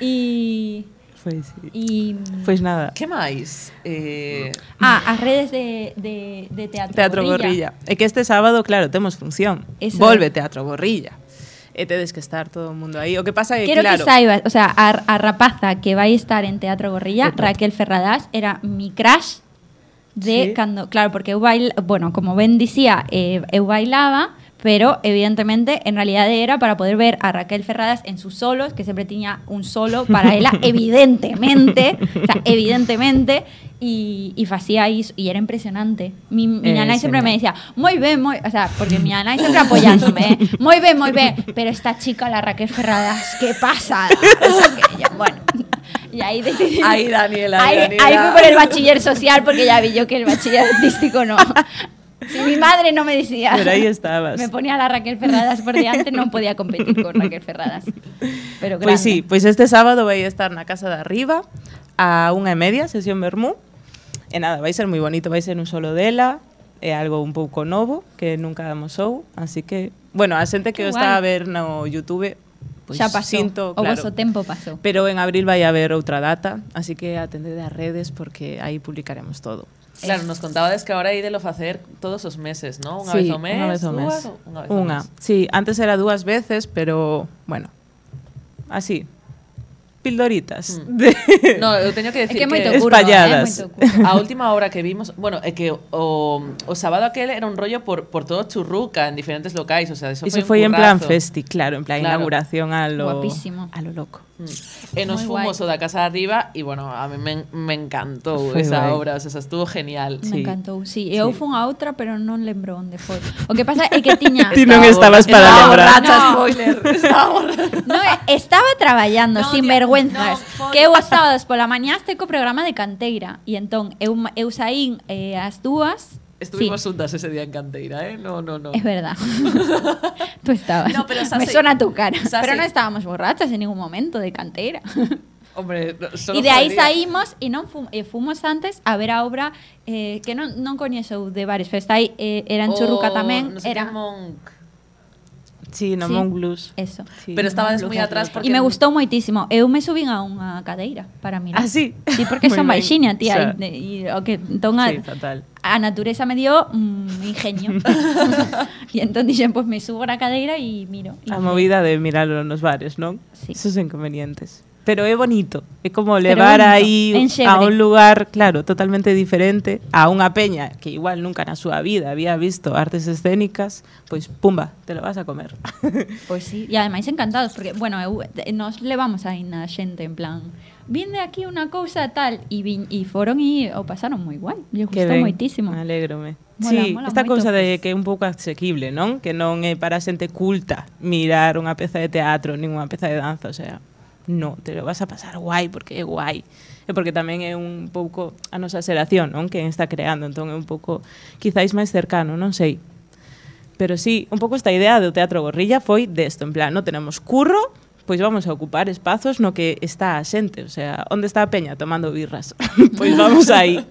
y... Pois y Pois nada. Que máis? Eh, Ah, as redes de, de, de teatro, Teatro Gorrilla. É que este sábado, claro, temos función. Eso Volve. Teatro Gorrilla. E tedes que estar todo o mundo aí. O que pasa é que, Quiero claro... que saibas, o sea, a, a rapaza que vai estar en Teatro Gorrilla, Exacto. Raquel Ferradas, era mi crush de Sí. cando, claro, porque eu bail, bueno, como ben dicía, eh, eu bailaba, pero evidentemente en realidade era para poder ver a Raquel Ferradas en sus solos, que sempre tiña un solo para ela, <laughs> evidentemente, o sea, evidentemente, e facía iso, e era impresionante. Mi, miña Eh, nai sempre me decía, moi ben, moi, o sea, porque miña nai sempre apoyándome, eh, moi ben, moi ben, pero esta chica, la Raquel Ferradas, qué yo, bueno, y ahí decidí. Ahí, Daniela, Ahí, Daniela. ahí fui por el bachiller social porque ya vi yo que el bachiller artístico no. Si mi madre no me decía. Pero ahí estabas. Me ponía la Raquel Ferradas por diante, no podía competir con Raquel Ferradas. Pero grande. Pois sí, pois este sábado vai estar na Casa de Arriba a unha e media, sesión Bermú. E nada, vai ser moi bonito, vai ser un solo dela, é algo un pouco novo que nunca amosou, así que, bueno, a xente que Que o está a ver no YouTube, pois Xa pasou. sinto, o claro. vosso tempo pasou. Pero en abril vai haber outra data, así que atendede as redes porque aí publicaremos todo. Claro, nos contabades que ahora ídelo facer todos os meses, ¿no? Unha Sí, vez ao mes, unha vez ao mes. dúas, unha vez ao mes. Sí, antes era dúas veces, pero bueno, así. Pildoritas. Mm. De- No, eu teño que decir que é moito Es curro, Espalladas. moito curro. A última hora que vimos, bueno, é que o, o sábado aquel era un rollo por, por todo Churruca en diferentes locais, o sea, eso, Eso foi un en plan festi, claro, en plan Claro. inauguración a lo Guapísimo. a lo loco. Mm. E nos Moi fomos o da casa de arriba e, bueno, a mí me, me encantou Foi esa guai. obra, o sea, estuvo genial. Me Sí. encantou, sí. Eu fun a outra, pero non lembro onde foi. O que pasa é que tiña... <laughs> Ti non estabas para Estaba lembrar. borracha, No. spoiler. Estaba borracha. No, estaba traballando No, sin tía, vergüenzas. no, que eu os sábados pola mañá co programa de Canteira e entón eu, eu saín eh, as dúas Estuvimos sí, juntas ese día en Canteira, ¿eh? No, no, no. es verdad. <laughs> Tú estabas. No, pero Me suena tu cara. Sase- Pero no estábamos borrachas en ningún momento de Canteira. <laughs> Hombre, no- solo E de aí saímos e non fum, e fomos antes a ver a obra eh, que non, non de bares, pero está aí, eh, era en Churruca O tamén, no sé era Monk. Sí, no Sí. Blues. eso. Sí. Pero estabas Blues. atrás porque E me gustou moitísimo. Eu me subín a unha cadeira para mirar. Ah, sí? Sí, porque <laughs> son baixiña, tía, O e, e que entón a, Sí, fatal. a natureza me dio mm, ingenio. e entón dixen, pois pues me subo na cadeira e miro. E A movida de mirarlo nos bares, non? Sí. Esos inconvenientes. Pero é bonito. É como Pero levar bonito. aí En a un lugar, claro, totalmente diferente, a unha peña que igual nunca na súa vida había visto artes escénicas, pois pumba, te lo vas a comer. Pois <laughs> sí, e ademais encantados porque, bueno, eu, eh, nos levamos aí na xente en plan vinde aquí unha cousa tal e vin, e foron e o pasaron moi guai. Lle gustou moitísimo. Me alégrome. Mola, sí, mola esta moito, cousa de pois. que é un pouco asequible, non? Que non é para xente culta mirar unha peza de teatro nin unha peza de danza, o sea, no, te lo vas a pasar guai porque é guai e porque tamén é un pouco a nosa xeración, non? Que está creando, entón é un pouco quizáis máis cercano, non sei. Pero sí, un pouco esta idea do Teatro Gorrilla foi desto, en plan, non tenemos curro, pois vamos a ocupar espazos no que está a xente, o sea, onde está a peña tomando birras, <laughs> pois vamos aí.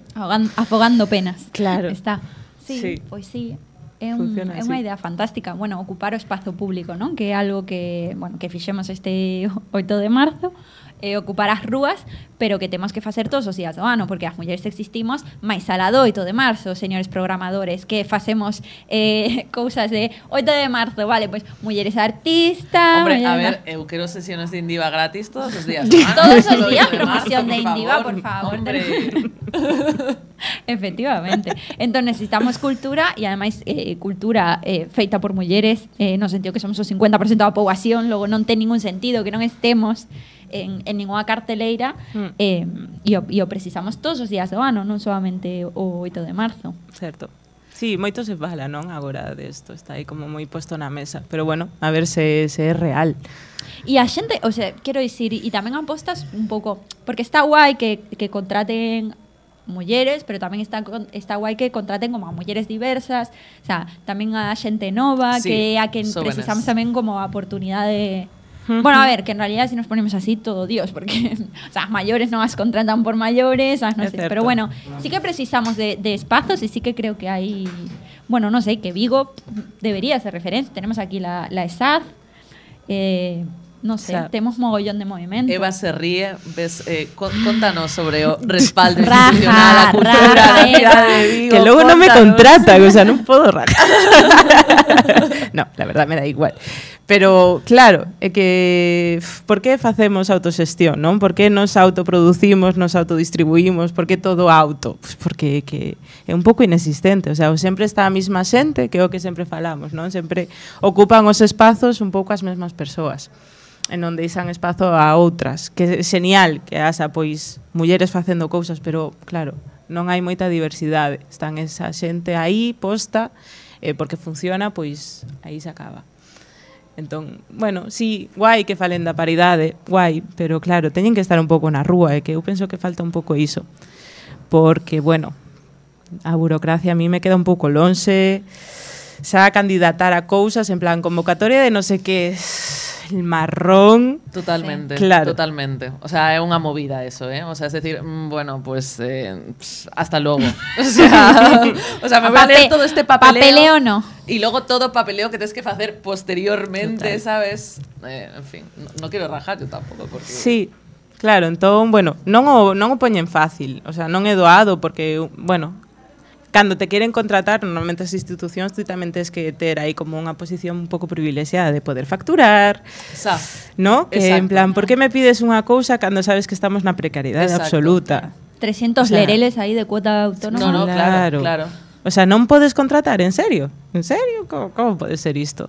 Afogando penas. Claro. Está. Sí, sí. pois sí, É, un, Funciona é unha así. idea fantástica, bueno, ocupar o espazo público, non? Que é algo que, bueno, que fixemos este <laughs> 8 de marzo, eh, ocupar as rúas, pero que temos que facer todos os días do ano, porque as mulleres existimos máis ala do 8 de marzo, señores programadores, que facemos eh, <laughs> cousas de 8 de marzo, vale, pois mulleres artistas, Hombre, a mulleres- ver, eu quero sesiones de Indiva gratis todos os días. ¿no? <laughs> Todos os días de marzo, promoción de Indiva, por favor. Hombre. <laughs> Efectivamente. Entón necesitamos cultura e ademais eh, cultura eh, feita por mulleres eh, no sentido que somos o 50% da poboación, logo non ten ningún sentido que non estemos en, en ninguna carteleira mm. eh, e, o, e o precisamos todos os días do ano, non solamente o 8 de marzo. Certo. Sí, moito se fala, non, agora desto, está aí como moi posto na mesa, pero bueno, a ver se, se é real. E a xente, o sea, quero dicir, e tamén apostas un pouco, porque está guai que, que contraten mulleres, pero tamén está está guai que contraten como a mulleres diversas, o sea, tamén a xente nova, sí, que a quen precisamos tamén como a oportunidade de Bueno, a ver, que en realidad si nos ponemos así, todo Dios, porque <laughs> o sea, mayores non as contratan por mayores, as no sé, pero bueno, sí que precisamos de, de espazos y sí que creo que hay, bueno, no sé, que Vigo debería ser referencia. Tenemos aquí la, la ESAD, eh, no sé, tenemos mogollón de movimiento. Eva se ríe, ves, eh, con- contanos sobre respaldo Raja, institucional a cultura raja, da cidade Eva. de Vigo. que logo non me contratan, o sea, non podo rajar. <laughs> no, la verdad me da igual. Pero claro, é que f- por que facemos autoxestión, non? Por que nos autoproducimos, nos autodistribuímos, por que todo auto? Pues porque que é un pouco inexistente, o sea, sempre está a mesma xente, que é o que sempre falamos, non? Sempre ocupan os espazos un pouco as mesmas persoas e non deixan espazo a outras, que é genial que haxa pois mulleres facendo cousas, pero claro, non hai moita diversidade, están esa xente aí posta e porque funciona, pois aí se acaba. Entón, bueno, sí, guai que falen da paridade, guai, pero claro, teñen que estar un pouco na rúa, e que eu penso que falta un pouco iso. Porque, bueno, a burocracia a mí me queda un pouco lonxe, xa candidatar a cousas en plan convocatoria de no sé qué, el marrón, Totalmente, Claro. totalmente. O sea, é unha movida eso, ¿eh? O sea, es decir, mm, bueno, pues eh, hasta luego. <laughs> O sea, o sea, me voy a leer Pape- todo este papeleo. papeleo no. Y luego todo papeleo que tienes que hacer posteriormente, Total. ¿sabes? Eh, en fin, no, no quiero rajar yo tampoco porque Sí, claro, entón, bueno, non o, non o poñen fácil, o sea, non é doado porque, bueno, cando te queren contratar, normalmente as institucións tú tamén tens que ter aí como unha posición un pouco privilexiada de poder facturar. Exacto. ¿No? Que Exacto. en plan, por que me pides unha cousa cando sabes que estamos na precariedade Exacto. absoluta? 300 o sea, lereles aí de cuota autónoma. No, no, claro, claro. O sea, non podes contratar, en serio? En serio? Como, como pode ser isto?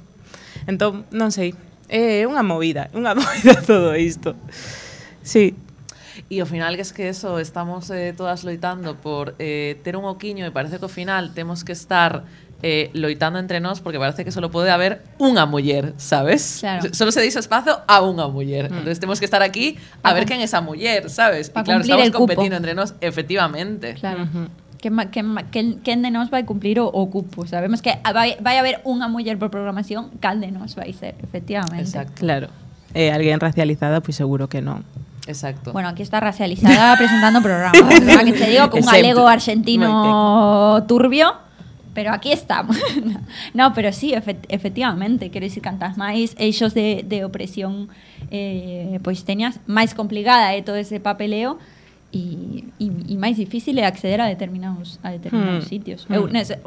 Entón, non sei, é unha movida, unha <laughs> movida todo isto. Sí, E ao final que es que eso estamos eh, todas loitando por eh, ter un oquiño e parece que ao final temos que estar eh, loitando entre nós porque parece que solo pode haber unha muller, sabes? Claro. Solo se deixa espazo a unha muller. Entonces temos que estar aquí a ver quen é esa muller, sabes? Pa e claro, cumplir estamos el cupo. competindo entre nós, efectivamente. Claro. Que, ma- que, ma- que, quen de nós vai cumplir o, o cupo? Sabemos que vai, vai haber unha muller por programación, cal de nós vai ser, efectivamente. Exacto. Claro. Eh, alguén racializada, pois seguro que non. Exacto. Bueno, aquí está racializada <laughs> presentando programas. Que te digo con un galego argentino turbio, pero aquí estamos. <laughs> no, pero sí, efe- efectivamente, quero dicir, cantas máis eixos de, de opresión eh, pois teñas máis complicada eh, todo ese papeleo e, e, e máis difícil é acceder a determinados a determinados Hmm. sitios. Eu, nese,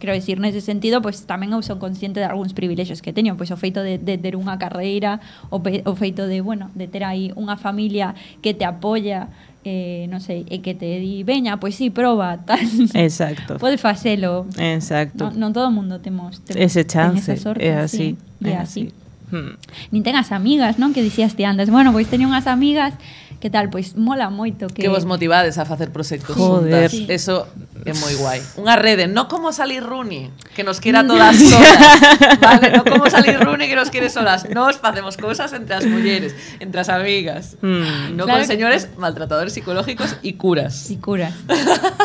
quero dicir, nese sentido, pois tamén eu son consciente de algúns privilexios que teño, pois o feito de, de ter unha carreira, o, pe, o feito de, bueno, de ter aí unha familia que te apoia, eh, non sei, e que te di, veña, pois sí, proba, <laughs> tal. Exacto. Podes facelo. Exacto. Non, non todo o mundo temos, temos Ese chance, sorte, é así. sí, é así. Hmm. Nin ten as amigas, non? Que dicías ti antes. Bueno, pois teño unhas amigas que tal, pois mola moito que Que vos motivades a facer proxectos Joder. juntas. Sí. Eso é moi guai. Unha rede, non como salir Rooney, que nos quera <laughs> todas solas. vale, non como salir Rooney que nos quere solas. Nos facemos cousas entre as mulleres, entre as amigas. Mm. Non Claro con que- señores maltratadores psicológicos y curas. y curas.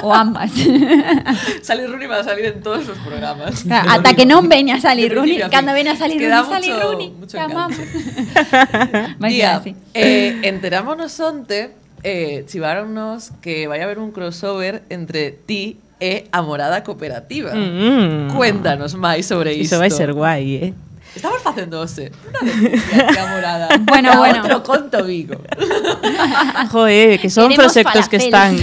o ambas. <laughs> Salir Rooney va a salir en todos los programas. Claro, ata que non veña a salir a cando fin. ven a salir que da salir mucho- Rooney, mucho te encanto. amamos. <laughs> Vai ser Día, eh, enterámonos onte, eh, que vai a haber un crossover entre ti e a Morada Cooperativa. Mm. Cuéntanos máis sobre isto. Iso vai ser guai, eh? Estamos facéndose denuncia a Morada. Bueno, a bueno. Outro <laughs> conto Vigo. <laughs> Joder, que son Queremos proxectos que están...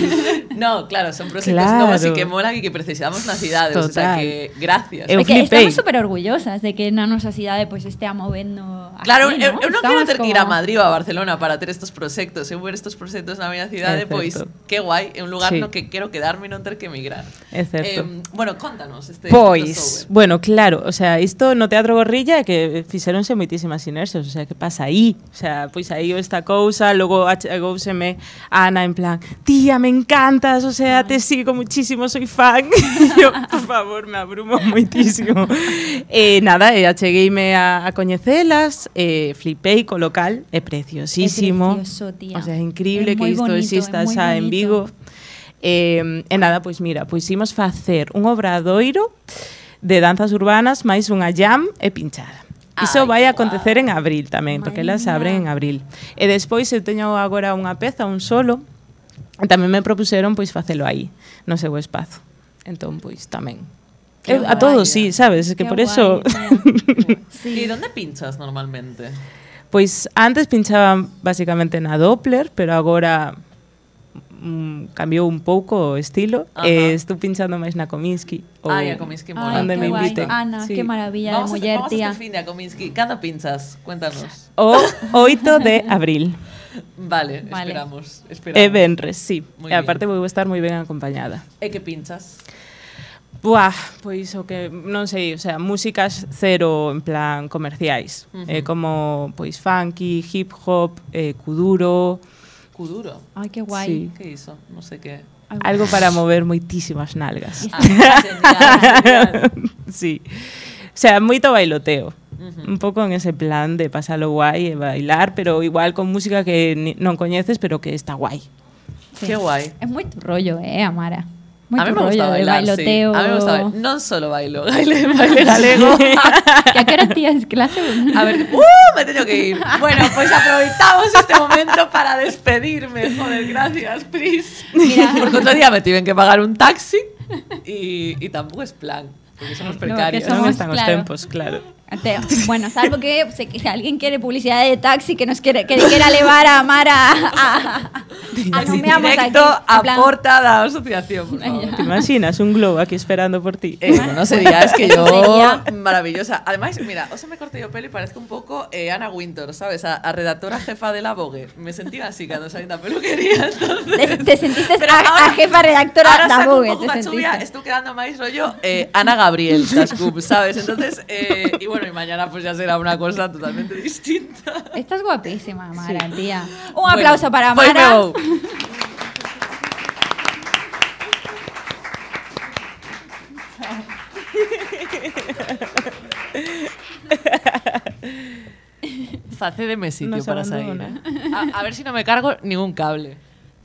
No, claro, son proxectos Claro. novos e que molan e que precisamos nas cidades. O sea Total. que, gracias. Eu que estamos super orgullosas de que na nosa cidade pois estea movendo así, Claro, ¿no? eu, eu non quero ter que ir a como- Madrid ou a Barcelona para ter estos proxectos. Eu ver estos proxectos na miña cidade, É pois certo. que guai, é un lugar Sí. no que quero quedarme e non ter que emigrar. É certo. Eh, bueno, contanos este Pois, crossover. bueno, claro, o sea, isto no Teatro Gorrilla que fixeronse moitísimas inercias, o sea, que pasa aí? O sea, pois aí esta cousa, logo achegouseme Ana en plan, tía, me encantas, o sea, te sigo muchísimo, soy fan. <laughs> yo, por favor, me abrumo <laughs> moitísimo. eh, nada, eh, achegueime a, a coñecelas, eh, flipei co local, é preciosísimo. É precioso, tía. O sea, é increíble é que isto bonito, exista xa en Vigo. Eh, e nada, pois mira, pois imos facer un obradoiro de danzas urbanas, máis unha jam e pinchada. Iso vai acontecer en abril tamén, porque elas abren en abril. E despois eu teño agora unha peza, un solo, e tamén me propuseron pois facelo aí, no seu espazo. Entón, pois tamén. Qué eu, a todos sí, sabes, que Qué por guay, eso... <laughs> sí. E onde pinchas normalmente? Pois antes pinchaba basicamente na Doppler, pero agora mm, cambiou un pouco o estilo Ajá. e estou pinchando máis na Kominsky ou Ai, a Kominsky mola. Onde me inviten. Ana, sí. que maravilla vamos de muller, vamos tía. Vamos este fin de a Kominsky. Cando pinchas? Cuéntanos. O 8 de abril. Vale, vale. esperamos. esperamos. E Benres, sí. Muy e aparte vou estar moi ben acompañada. E que pinchas? Buah, pois o que non sei, o sea, músicas cero en plan comerciais, uh -huh. eh, como pois funky, hip hop, eh, kuduro, Kuduro. Ay, qué guay. Sí. Iso? Non sei que. Ay, algo para mover moitísimas nalgas. Ah, genial, <laughs> genial. sí. O sea, moito bailoteo. Ujú. Un pouco en ese plan de pasalo guai e bailar, pero igual con música que non coñeces, pero que está guai. sí. Qué guai. Es muy tu rollo, eh, Amara. Muy a mí me gusta bailar, bailoteo. sí. A mí me gusta bailar. Non solo bailo, baile, baile galego. ¿Que ¿A qué hora tienes clase? A ver, ¡uh! Me tengo que ir. Bueno, pues aprovechamos este momento para despedirme. Joder, gracias, Pris. Mira. Porque otro día me tiven que pagar un taxi y, y tampoco es plan, porque somos que precarios. somos- non están os claro. tempos, claro. Te- Bueno, salvo que, se- que alguien quiere publicidad de taxi que nos quiere, que quiera llevar a Amara a, a, a directo aporta da asociación, por favor. ¿Te imaginas un globo aquí esperando por ti? Eh, bueno, sería, es que <laughs> yo Sería- maravillosa. Además, mira, o sea, me corté yo pelo y parezco un poco eh, Ana Winter, ¿sabes? A, a redactora jefa de la Vogue. Me sentía así cuando salí de la peluquería. <laughs> entonces- Te, te sentiste Pero ahora- a jefa redactora saco un Vogue, poco te más chubia, estoy quedando más rollo eh, Ana Gabriel, Tascub, ¿sabes? Entonces, eh, y bueno, y mañana pues ya será una cosa totalmente distinta. Estás guapísima, Amara, tía. Un Bueno, aplauso para pues me Amara. voy. Facédeme sitio Nos para salir. A, a ver si no me cargo ningún cable.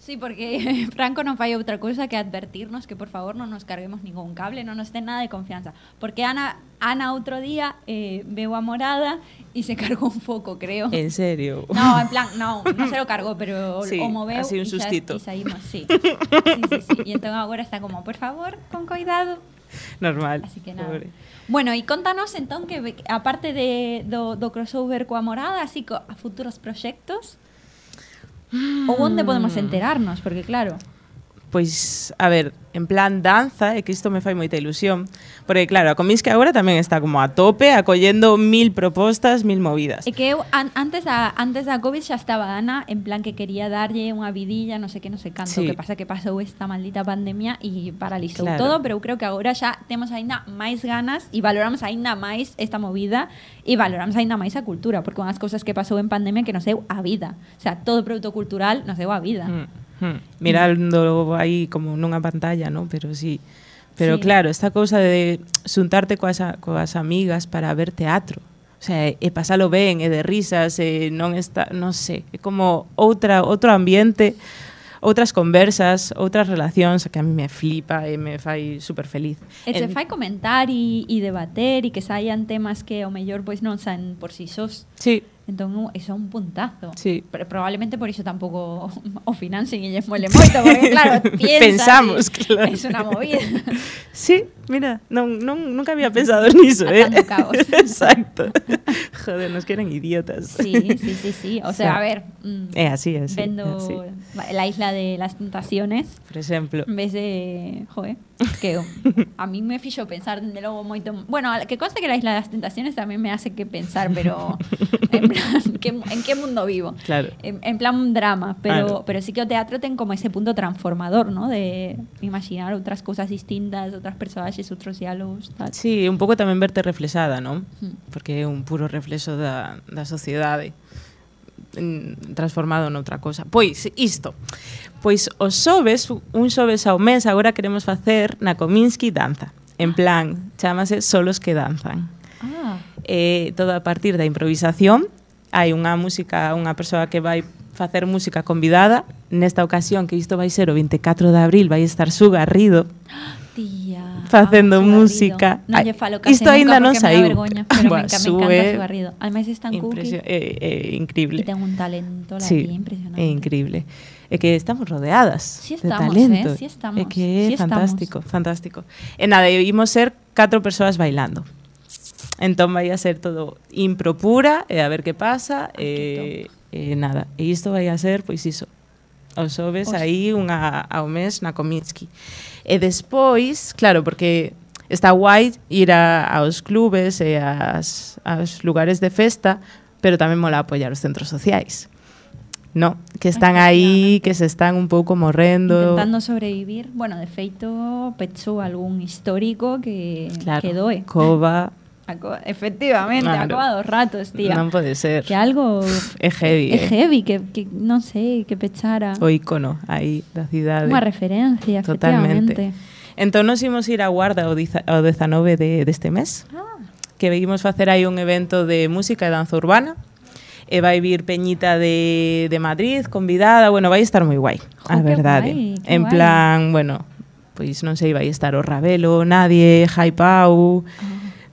Sí, porque <laughs> Franco non fai outra cousa que advertirnos que por favor non nos carguemos ningún cable, non nos ten nada de confianza. Porque Ana, Ana outro día eh, veu a morada e se <laughs> cargou un foco, creo. En serio. No, en plan, no, non se lo <laughs> cargou, pero Sí, o moveu así un sustito. Saímos, sí. sí, sí, sí. E entón agora está como, por favor, con cuidado. Normal. Así que nada. Pobre. Bueno, e contanos entón que aparte de, do, do crossover coa morada, así co, a futuros proxectos, Mm. Ou onde podemos enterarnos, porque claro... Pois, a ver, en plan danza, e que isto me fai moita ilusión, porque claro, a Cominsky agora tamén está como a tope, acollendo mil propostas, mil movidas. é que eu an, antes da antes da Covid xa estaba Ana en plan que quería darlle unha vidilla, non sei que, non sei canto, Sí. que pasa que pasou esta maldita pandemia e paralizou Claro. todo, pero eu creo que agora xa temos aínda máis ganas e valoramos aínda máis esta movida e valoramos aínda máis a cultura, porque unhas cousas que pasou en pandemia que nos deu a vida. O sea, todo produto cultural nos deu a vida. Mm, mm. Mirando aí como nunha pantalla, ¿no? Pero sí. Pero sí. claro, esta cousa de xuntarte coas, coas amigas para ver teatro, o sea, eh, e pasalo ben, e eh, de risas, eh, e non está, non sei, é como outra outro ambiente, outras conversas, outras relacións que a mí me flipa e me fai super feliz. E se en... fai comentar e, e debater e que saian temas que o mellor pois non saen por si sí sós. Sí. Entón, uh, eso é un puntazo. Sí. Pero probablemente por iso tampouco <laughs> o financien e moito, porque <laughs> claro, piensas Pensamos, e claro. Es unha movida. <laughs> Sí, mira, non, non, nunca había pensado niso, eh? Cabos. Exacto. Joder, nos quedan idiotas. Sí, sí, sí, sí. O sea, a ver, mm, É así, é así. vendo así. la isla de las tentaciones, Por exemplo. en vez de, joder, <laughs> que a mí me fixo pensar dende logo moito, bueno, que conste que la isla das tentaciones tamén me hace que pensar, pero <laughs> en plan, que, en que mundo vivo? Claro. En, en plan un drama, pero Claro. pero sí que o teatro ten como ese punto transformador, ¿no? De imaginar outras cousas distintas, outras personaxes, outros diálogos, tal. Sí, un pouco tamén verte reflexada? Mm. Porque é un puro reflexo da, da sociedade transformado noutra cosa. Pois isto. Pois os xoves, un xoves ao mes, agora queremos facer na Cominsky danza. En plan, chamase Solos que danzan. Ah. Eh, todo a partir da improvisación. Hai unha música, unha persoa que vai facer música convidada. Nesta ocasión, que isto vai ser o 24 de abril, vai estar Su Garrido. Ah tía facendo música. Non lle falo case Isto ainda non saiu. Vergoña, pero me, enca, sube, me encanta su garrido. Ademais es tan Impresio cookie. É, é increíble. E ten un talento la sí, tía impresionante. É increíble. É que estamos rodeadas sí estamos, de talento. Eh, sí estamos. É que é sí fantástico, estamos. fantástico. E eh, nada, imos ser catro persoas bailando. Entón vai a ser todo impro pura e a ver que pasa Ay, e, que e nada. E isto vai a ser, pois iso, os xoves aí unha ao mes na Cominsky. E despois, claro, porque está guai ir a, aos clubes e as, aos lugares de festa, pero tamén mola apoiar os centros sociais. No, que están aí, que se están un pouco morrendo. Intentando sobrevivir. Bueno, de feito, pechou algún histórico que, claro, que doe. Cova, efectivamente, Claro. a cova dos ratos, tía. non pode ser. Que algo É heavy, é eh. heavy, que, que non sei, que pechara. O icono aí da cidade. Unha referencia, Totalmente. efectivamente. Entón nos imos ir a Guarda o, diza- o 19 de, deste mes, Ah, que vimos facer aí un evento de música e danza urbana. E vai vir Peñita de, de Madrid, convidada, bueno, vai estar moi guai, Jo, a verdade. guai, en guai. plan, bueno, pois non sei, vai estar o Ravelo, Nadie, Jaipau,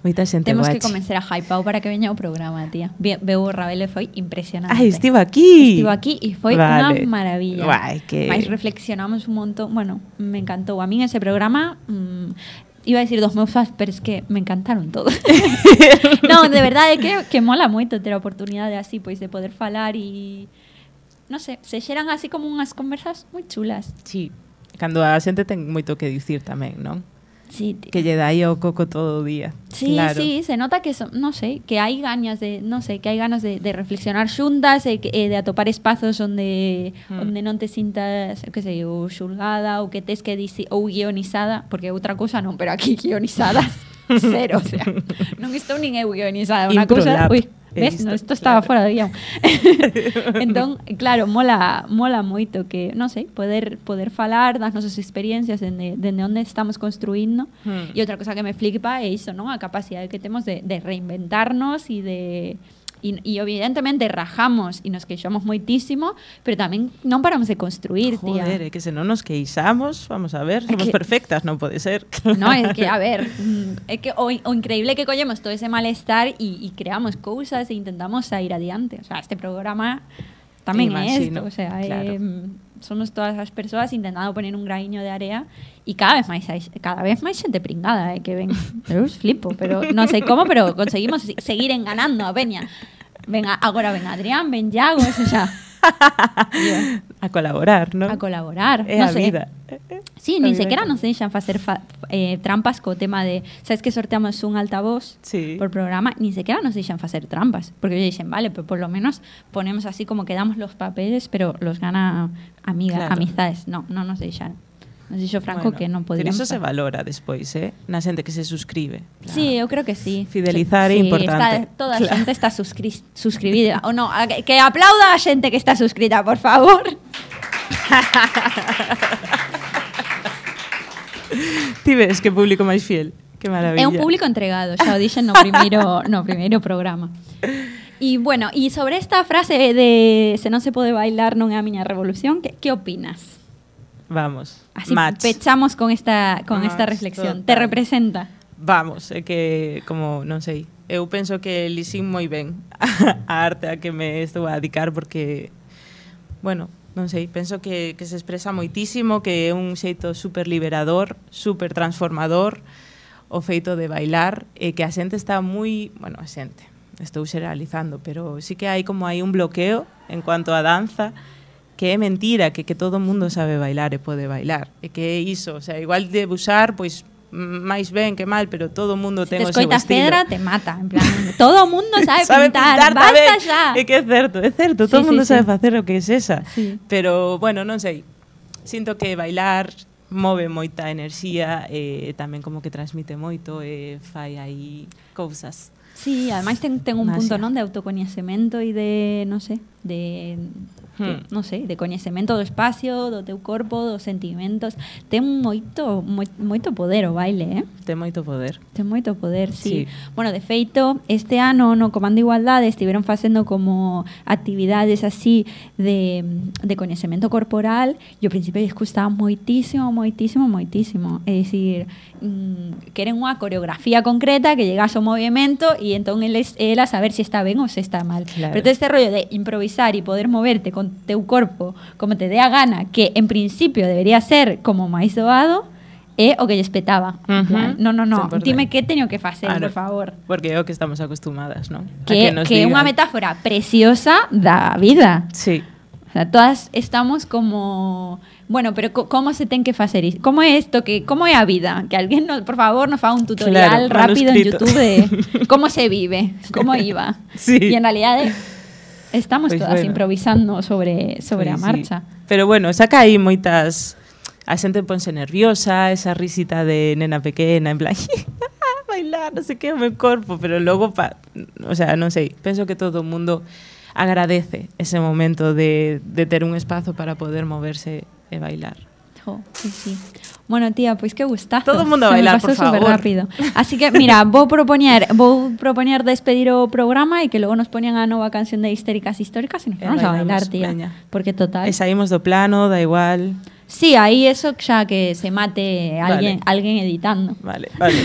moita xente Temos que guachi. convencer a Hypao para que veña ao programa, tía. Veu o Rabelo e foi impresionante. Ai, estivo aquí. Estivo aquí e foi Vale. unha maravilla. Guai, que- Mais reflexionamos un montón. Bueno, me encantou. A min ese programa mm, iba a decir dos meus fans, pero es que me encantaron todos. <laughs> no, de verdade que, que mola moito ter a oportunidade así, pois de poder falar e non sei, se xeran así como unhas conversas moi chulas. Sí, cando a xente ten moito que dicir tamén, non? Sí. Que lle dai o coco todo día. Sí, claro. sí, se nota que son, no sé, que hai ganas de, no sé, que hai ganas de, de reflexionar xuntas e, e de atopar espazos onde Mm. onde non te sintas, que sei, ou xulgada ou que tes que disi, ou guionizada, porque outra cousa non, pero aquí <laughs> guionizadas <laughs> cero, o sea, non estou nin eu guionizada, unha cousa, Improlab. Ves, visto, no, isto estaba claro. fora de guion. <laughs> entón, claro, mola mola moito que, non sei, poder poder falar das nosas experiencias dende, dende onde estamos construindo Hmm. E outra cosa que me flipa é iso, non? A capacidade que temos de, de reinventarnos e de y, y evidentemente rajamos y nos queixamos moitísimo, pero tamén non paramos de construir, tía. Joder, é que se non nos queixamos, vamos a ver, somos que- perfectas, non pode ser. <laughs> No, es que, a ver, <laughs> mm, é que o, o increíble que collemos todo ese malestar y, y creamos cousas e intentamos sair adiante. O sea, este programa tamén é esto, o sea, claro. eh, somos todas as persoas intentando poner un graíño de area e cada vez máis cada vez máis xente pringada, eh, que ven. <laughs> Eu os flipo, pero non sei como, pero conseguimos se- seguir enganando a Peña. Ven, agora ven Adrián, ven Yago, eso xa. <laughs> a colaborar, non? A colaborar, É non a sei. vida. Sí, A ni vida sequera que- nos deixan facer fa eh, trampas co tema de, sabes que sorteamos un altavoz Sí. por programa, ni sequera nos deixan facer trampas, porque ellos dicen, vale, pero por lo menos ponemos así como que damos los papeles, pero los gana amiga, Claro. amizades. No, no nos deixaron. dixo Franco bueno, que non podíamos. Pero iso se valora despois, eh? Na xente que se suscribe. Claro. Sí, eu creo que sí. Fidelizar sí, é importante. Está, toda claro. a xente está suscri suscribida. o no, a, que aplauda a xente que está suscrita, por favor. <laughs> Ti ves que público máis fiel. Que maravilla. É un público entregado, xa o dixen no primeiro, no primeiro programa. E bueno, e sobre esta frase de se non se pode bailar non é a miña revolución, que, que opinas? Vamos. Así Match. pechamos con esta, con Match, esta reflexión. Total. Te representa. Vamos, é que, como, non sei, eu penso que lixín moi ben <laughs> a arte a que me estou a dedicar porque, bueno, non sei, penso que, que se expresa moitísimo, que é un xeito super liberador, super transformador, o feito de bailar, e que a xente está moi, bueno, a xente, estou xeralizando, pero sí que hai como hai un bloqueo en cuanto a danza, que é mentira, que, que todo mundo sabe bailar e pode bailar. E que é iso, o sea, igual de busar, pois máis ben que mal, pero todo o mundo ten te o seu estilo. pedra, te mata. En plan, todo o mundo sabe, <laughs> sabe pintar, pintar basta xa. É que é certo, é certo, sí, todo o sí, mundo sí. sabe facer o que é esa. Sí. Pero, bueno, non sei, sinto que bailar move moita enerxía e eh, tamén como que transmite moito e eh, fai aí cousas. Sí, ademais ten, ten un Masia. punto non de autocoñecemento e de, non sei, de Hmm. non sei, de coñecemento do espacio, do teu corpo, dos sentimentos. Ten moito moi, moito poder o baile, eh? Ten moito poder. Ten moito poder, sí. Sí. Bueno, de feito, este ano no Comando Igualdade estiveron facendo como actividades así de, de coñecemento corporal e ao principio lles custaba moitísimo, moitísimo, moitísimo. É dicir, mm, queren unha coreografía concreta que llegase ao movimento e entón eles, elas a ver se está ben ou se está mal. Claro. Pero todo este rollo de improvisar e poder moverte con teu corpo como te dé a gana, que en principio debería ser como máis doado, é o que lles petaba. Ujú. plan, No, no, no, 100%. dime que teño que facer, Claro. por favor. Porque é o que estamos acostumadas, non? A Que, nos que é unha digan. metáfora preciosa da vida. Sí. O sea, todas estamos como... Bueno, pero como se ten que facer isto? Como é isto? Que, como é a vida? Que alguén, nos, por favor, nos faga un tutorial Claro, rápido en. YouTube de <laughs> como se vive, como iba. Sí. E en realidade Estamos pois todas bueno. improvisando sobre sobre pois a marcha. Sí. Pero bueno, saca aí moitas a xente ponse nerviosa, esa risita de nena pequena, en plan <laughs> ah, bailar, non sei que o meu corpo, pero logo pa, o sea, non sei, penso que todo o mundo agradece ese momento de, de ter un espazo para poder moverse e bailar. Jo, sí, sí. Bueno, tía, pois que gustazo. Todo o mundo a bailar, por favor. superrápido. Así que, mira, vou propoñer, vou propoñer despedir o programa e que logo nos poñan a nova canción de Histéricas Históricas e nos vamos a bailar, tía. veña. Porque total. E saímos do plano, da igual. Sí, aí eso xa que se mate alguén, Vale. alguén editando. Vale, <laughs> vale.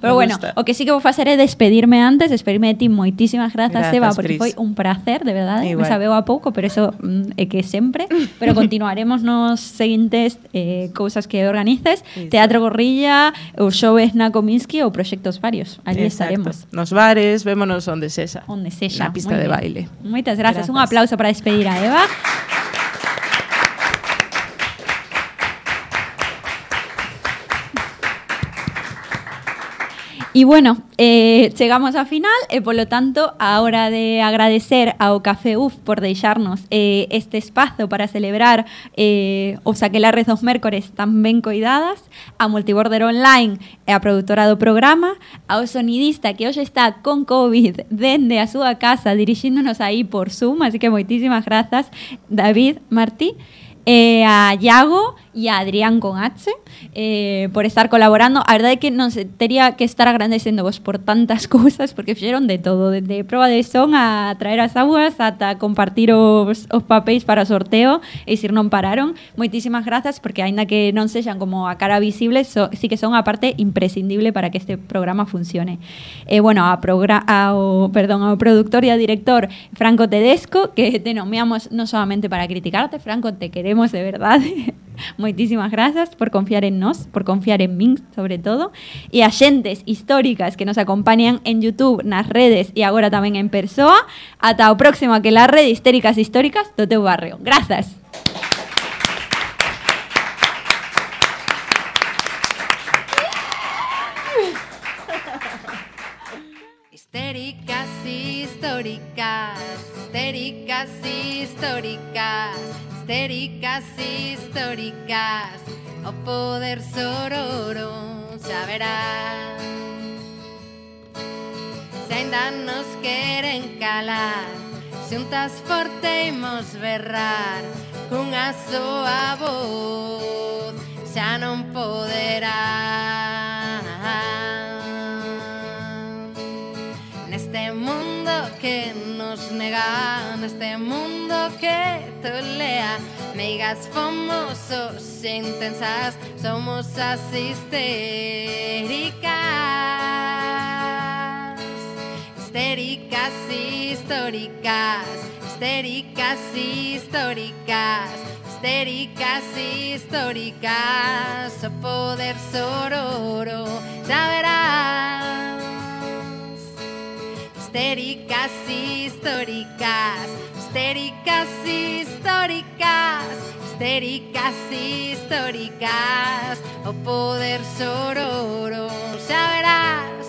Pero Me bueno, o que sí que vou facer é despedirme antes, despedirme de ti. Moitísimas grazas, Grazas, Eva, porque Pris. foi un placer, de verdade. Me Igual. sabeu a pouco, pero eso mm, é que sempre. <laughs> Pero continuaremos nos seguintes eh, cousas que organices. Teatro Gorrilla, os xoves na Cominsky ou proxectos varios. Allí Exacto. estaremos. Nos bares, vémonos onde sexa. Onde sexa. Na pista de bien. baile. Moitas grazas. Un aplauso para despedir a Eva. E bueno, eh, chegamos ao final e polo tanto a hora de agradecer ao Café UF por deixarnos eh, este espazo para celebrar eh, os aquelarres dos mércores tan ben coidadas a Multiborder Online e a produtora do programa ao sonidista que hoxe está con COVID dende a súa casa dirixíndonos aí por Zoom así que moitísimas grazas David Martí eh, a Iago e a Adrián con H eh, por estar colaborando. A verdade é que non se tería que estar agradecendo vos por tantas <laughs> cousas porque fixeron de todo, desde proba de son a traer as aguas ata compartir os, os papéis para sorteo e sir non pararon. Moitísimas grazas porque aínda que non sexan como a cara visible, so, sí que son a parte imprescindible para que este programa funcione. E bueno, a progra ao, perdón, ao productor e a director Franco Tedesco, que te nomeamos non solamente para criticarte, Franco, te queremos de verdade. <laughs> <laughs> Moitísimas grazas por confiar en nós, por confiar en min, sobre todo. E a xentes históricas que nos acompañan en YouTube, nas redes e agora tamén en persoa. Ata o próximo que la rede Histéricas Históricas barrio. Grazas. Histéricas históricas, histéricas históricas, histéricas históricas, o poder sororo xa verás. Se ainda nos queren calar, xuntas forteimos berrar, cunha soa voz, xa non poderá. Que nos nega, neste mundo que tolea, meigas famosos e intensas, somos as histéricas. Histéricas históricas, histéricas históricas, histéricas históricas, o poder sororo, xa verás histéricas históricas, histéricas históricas, histéricas históricas, o poder sororo, xa verás.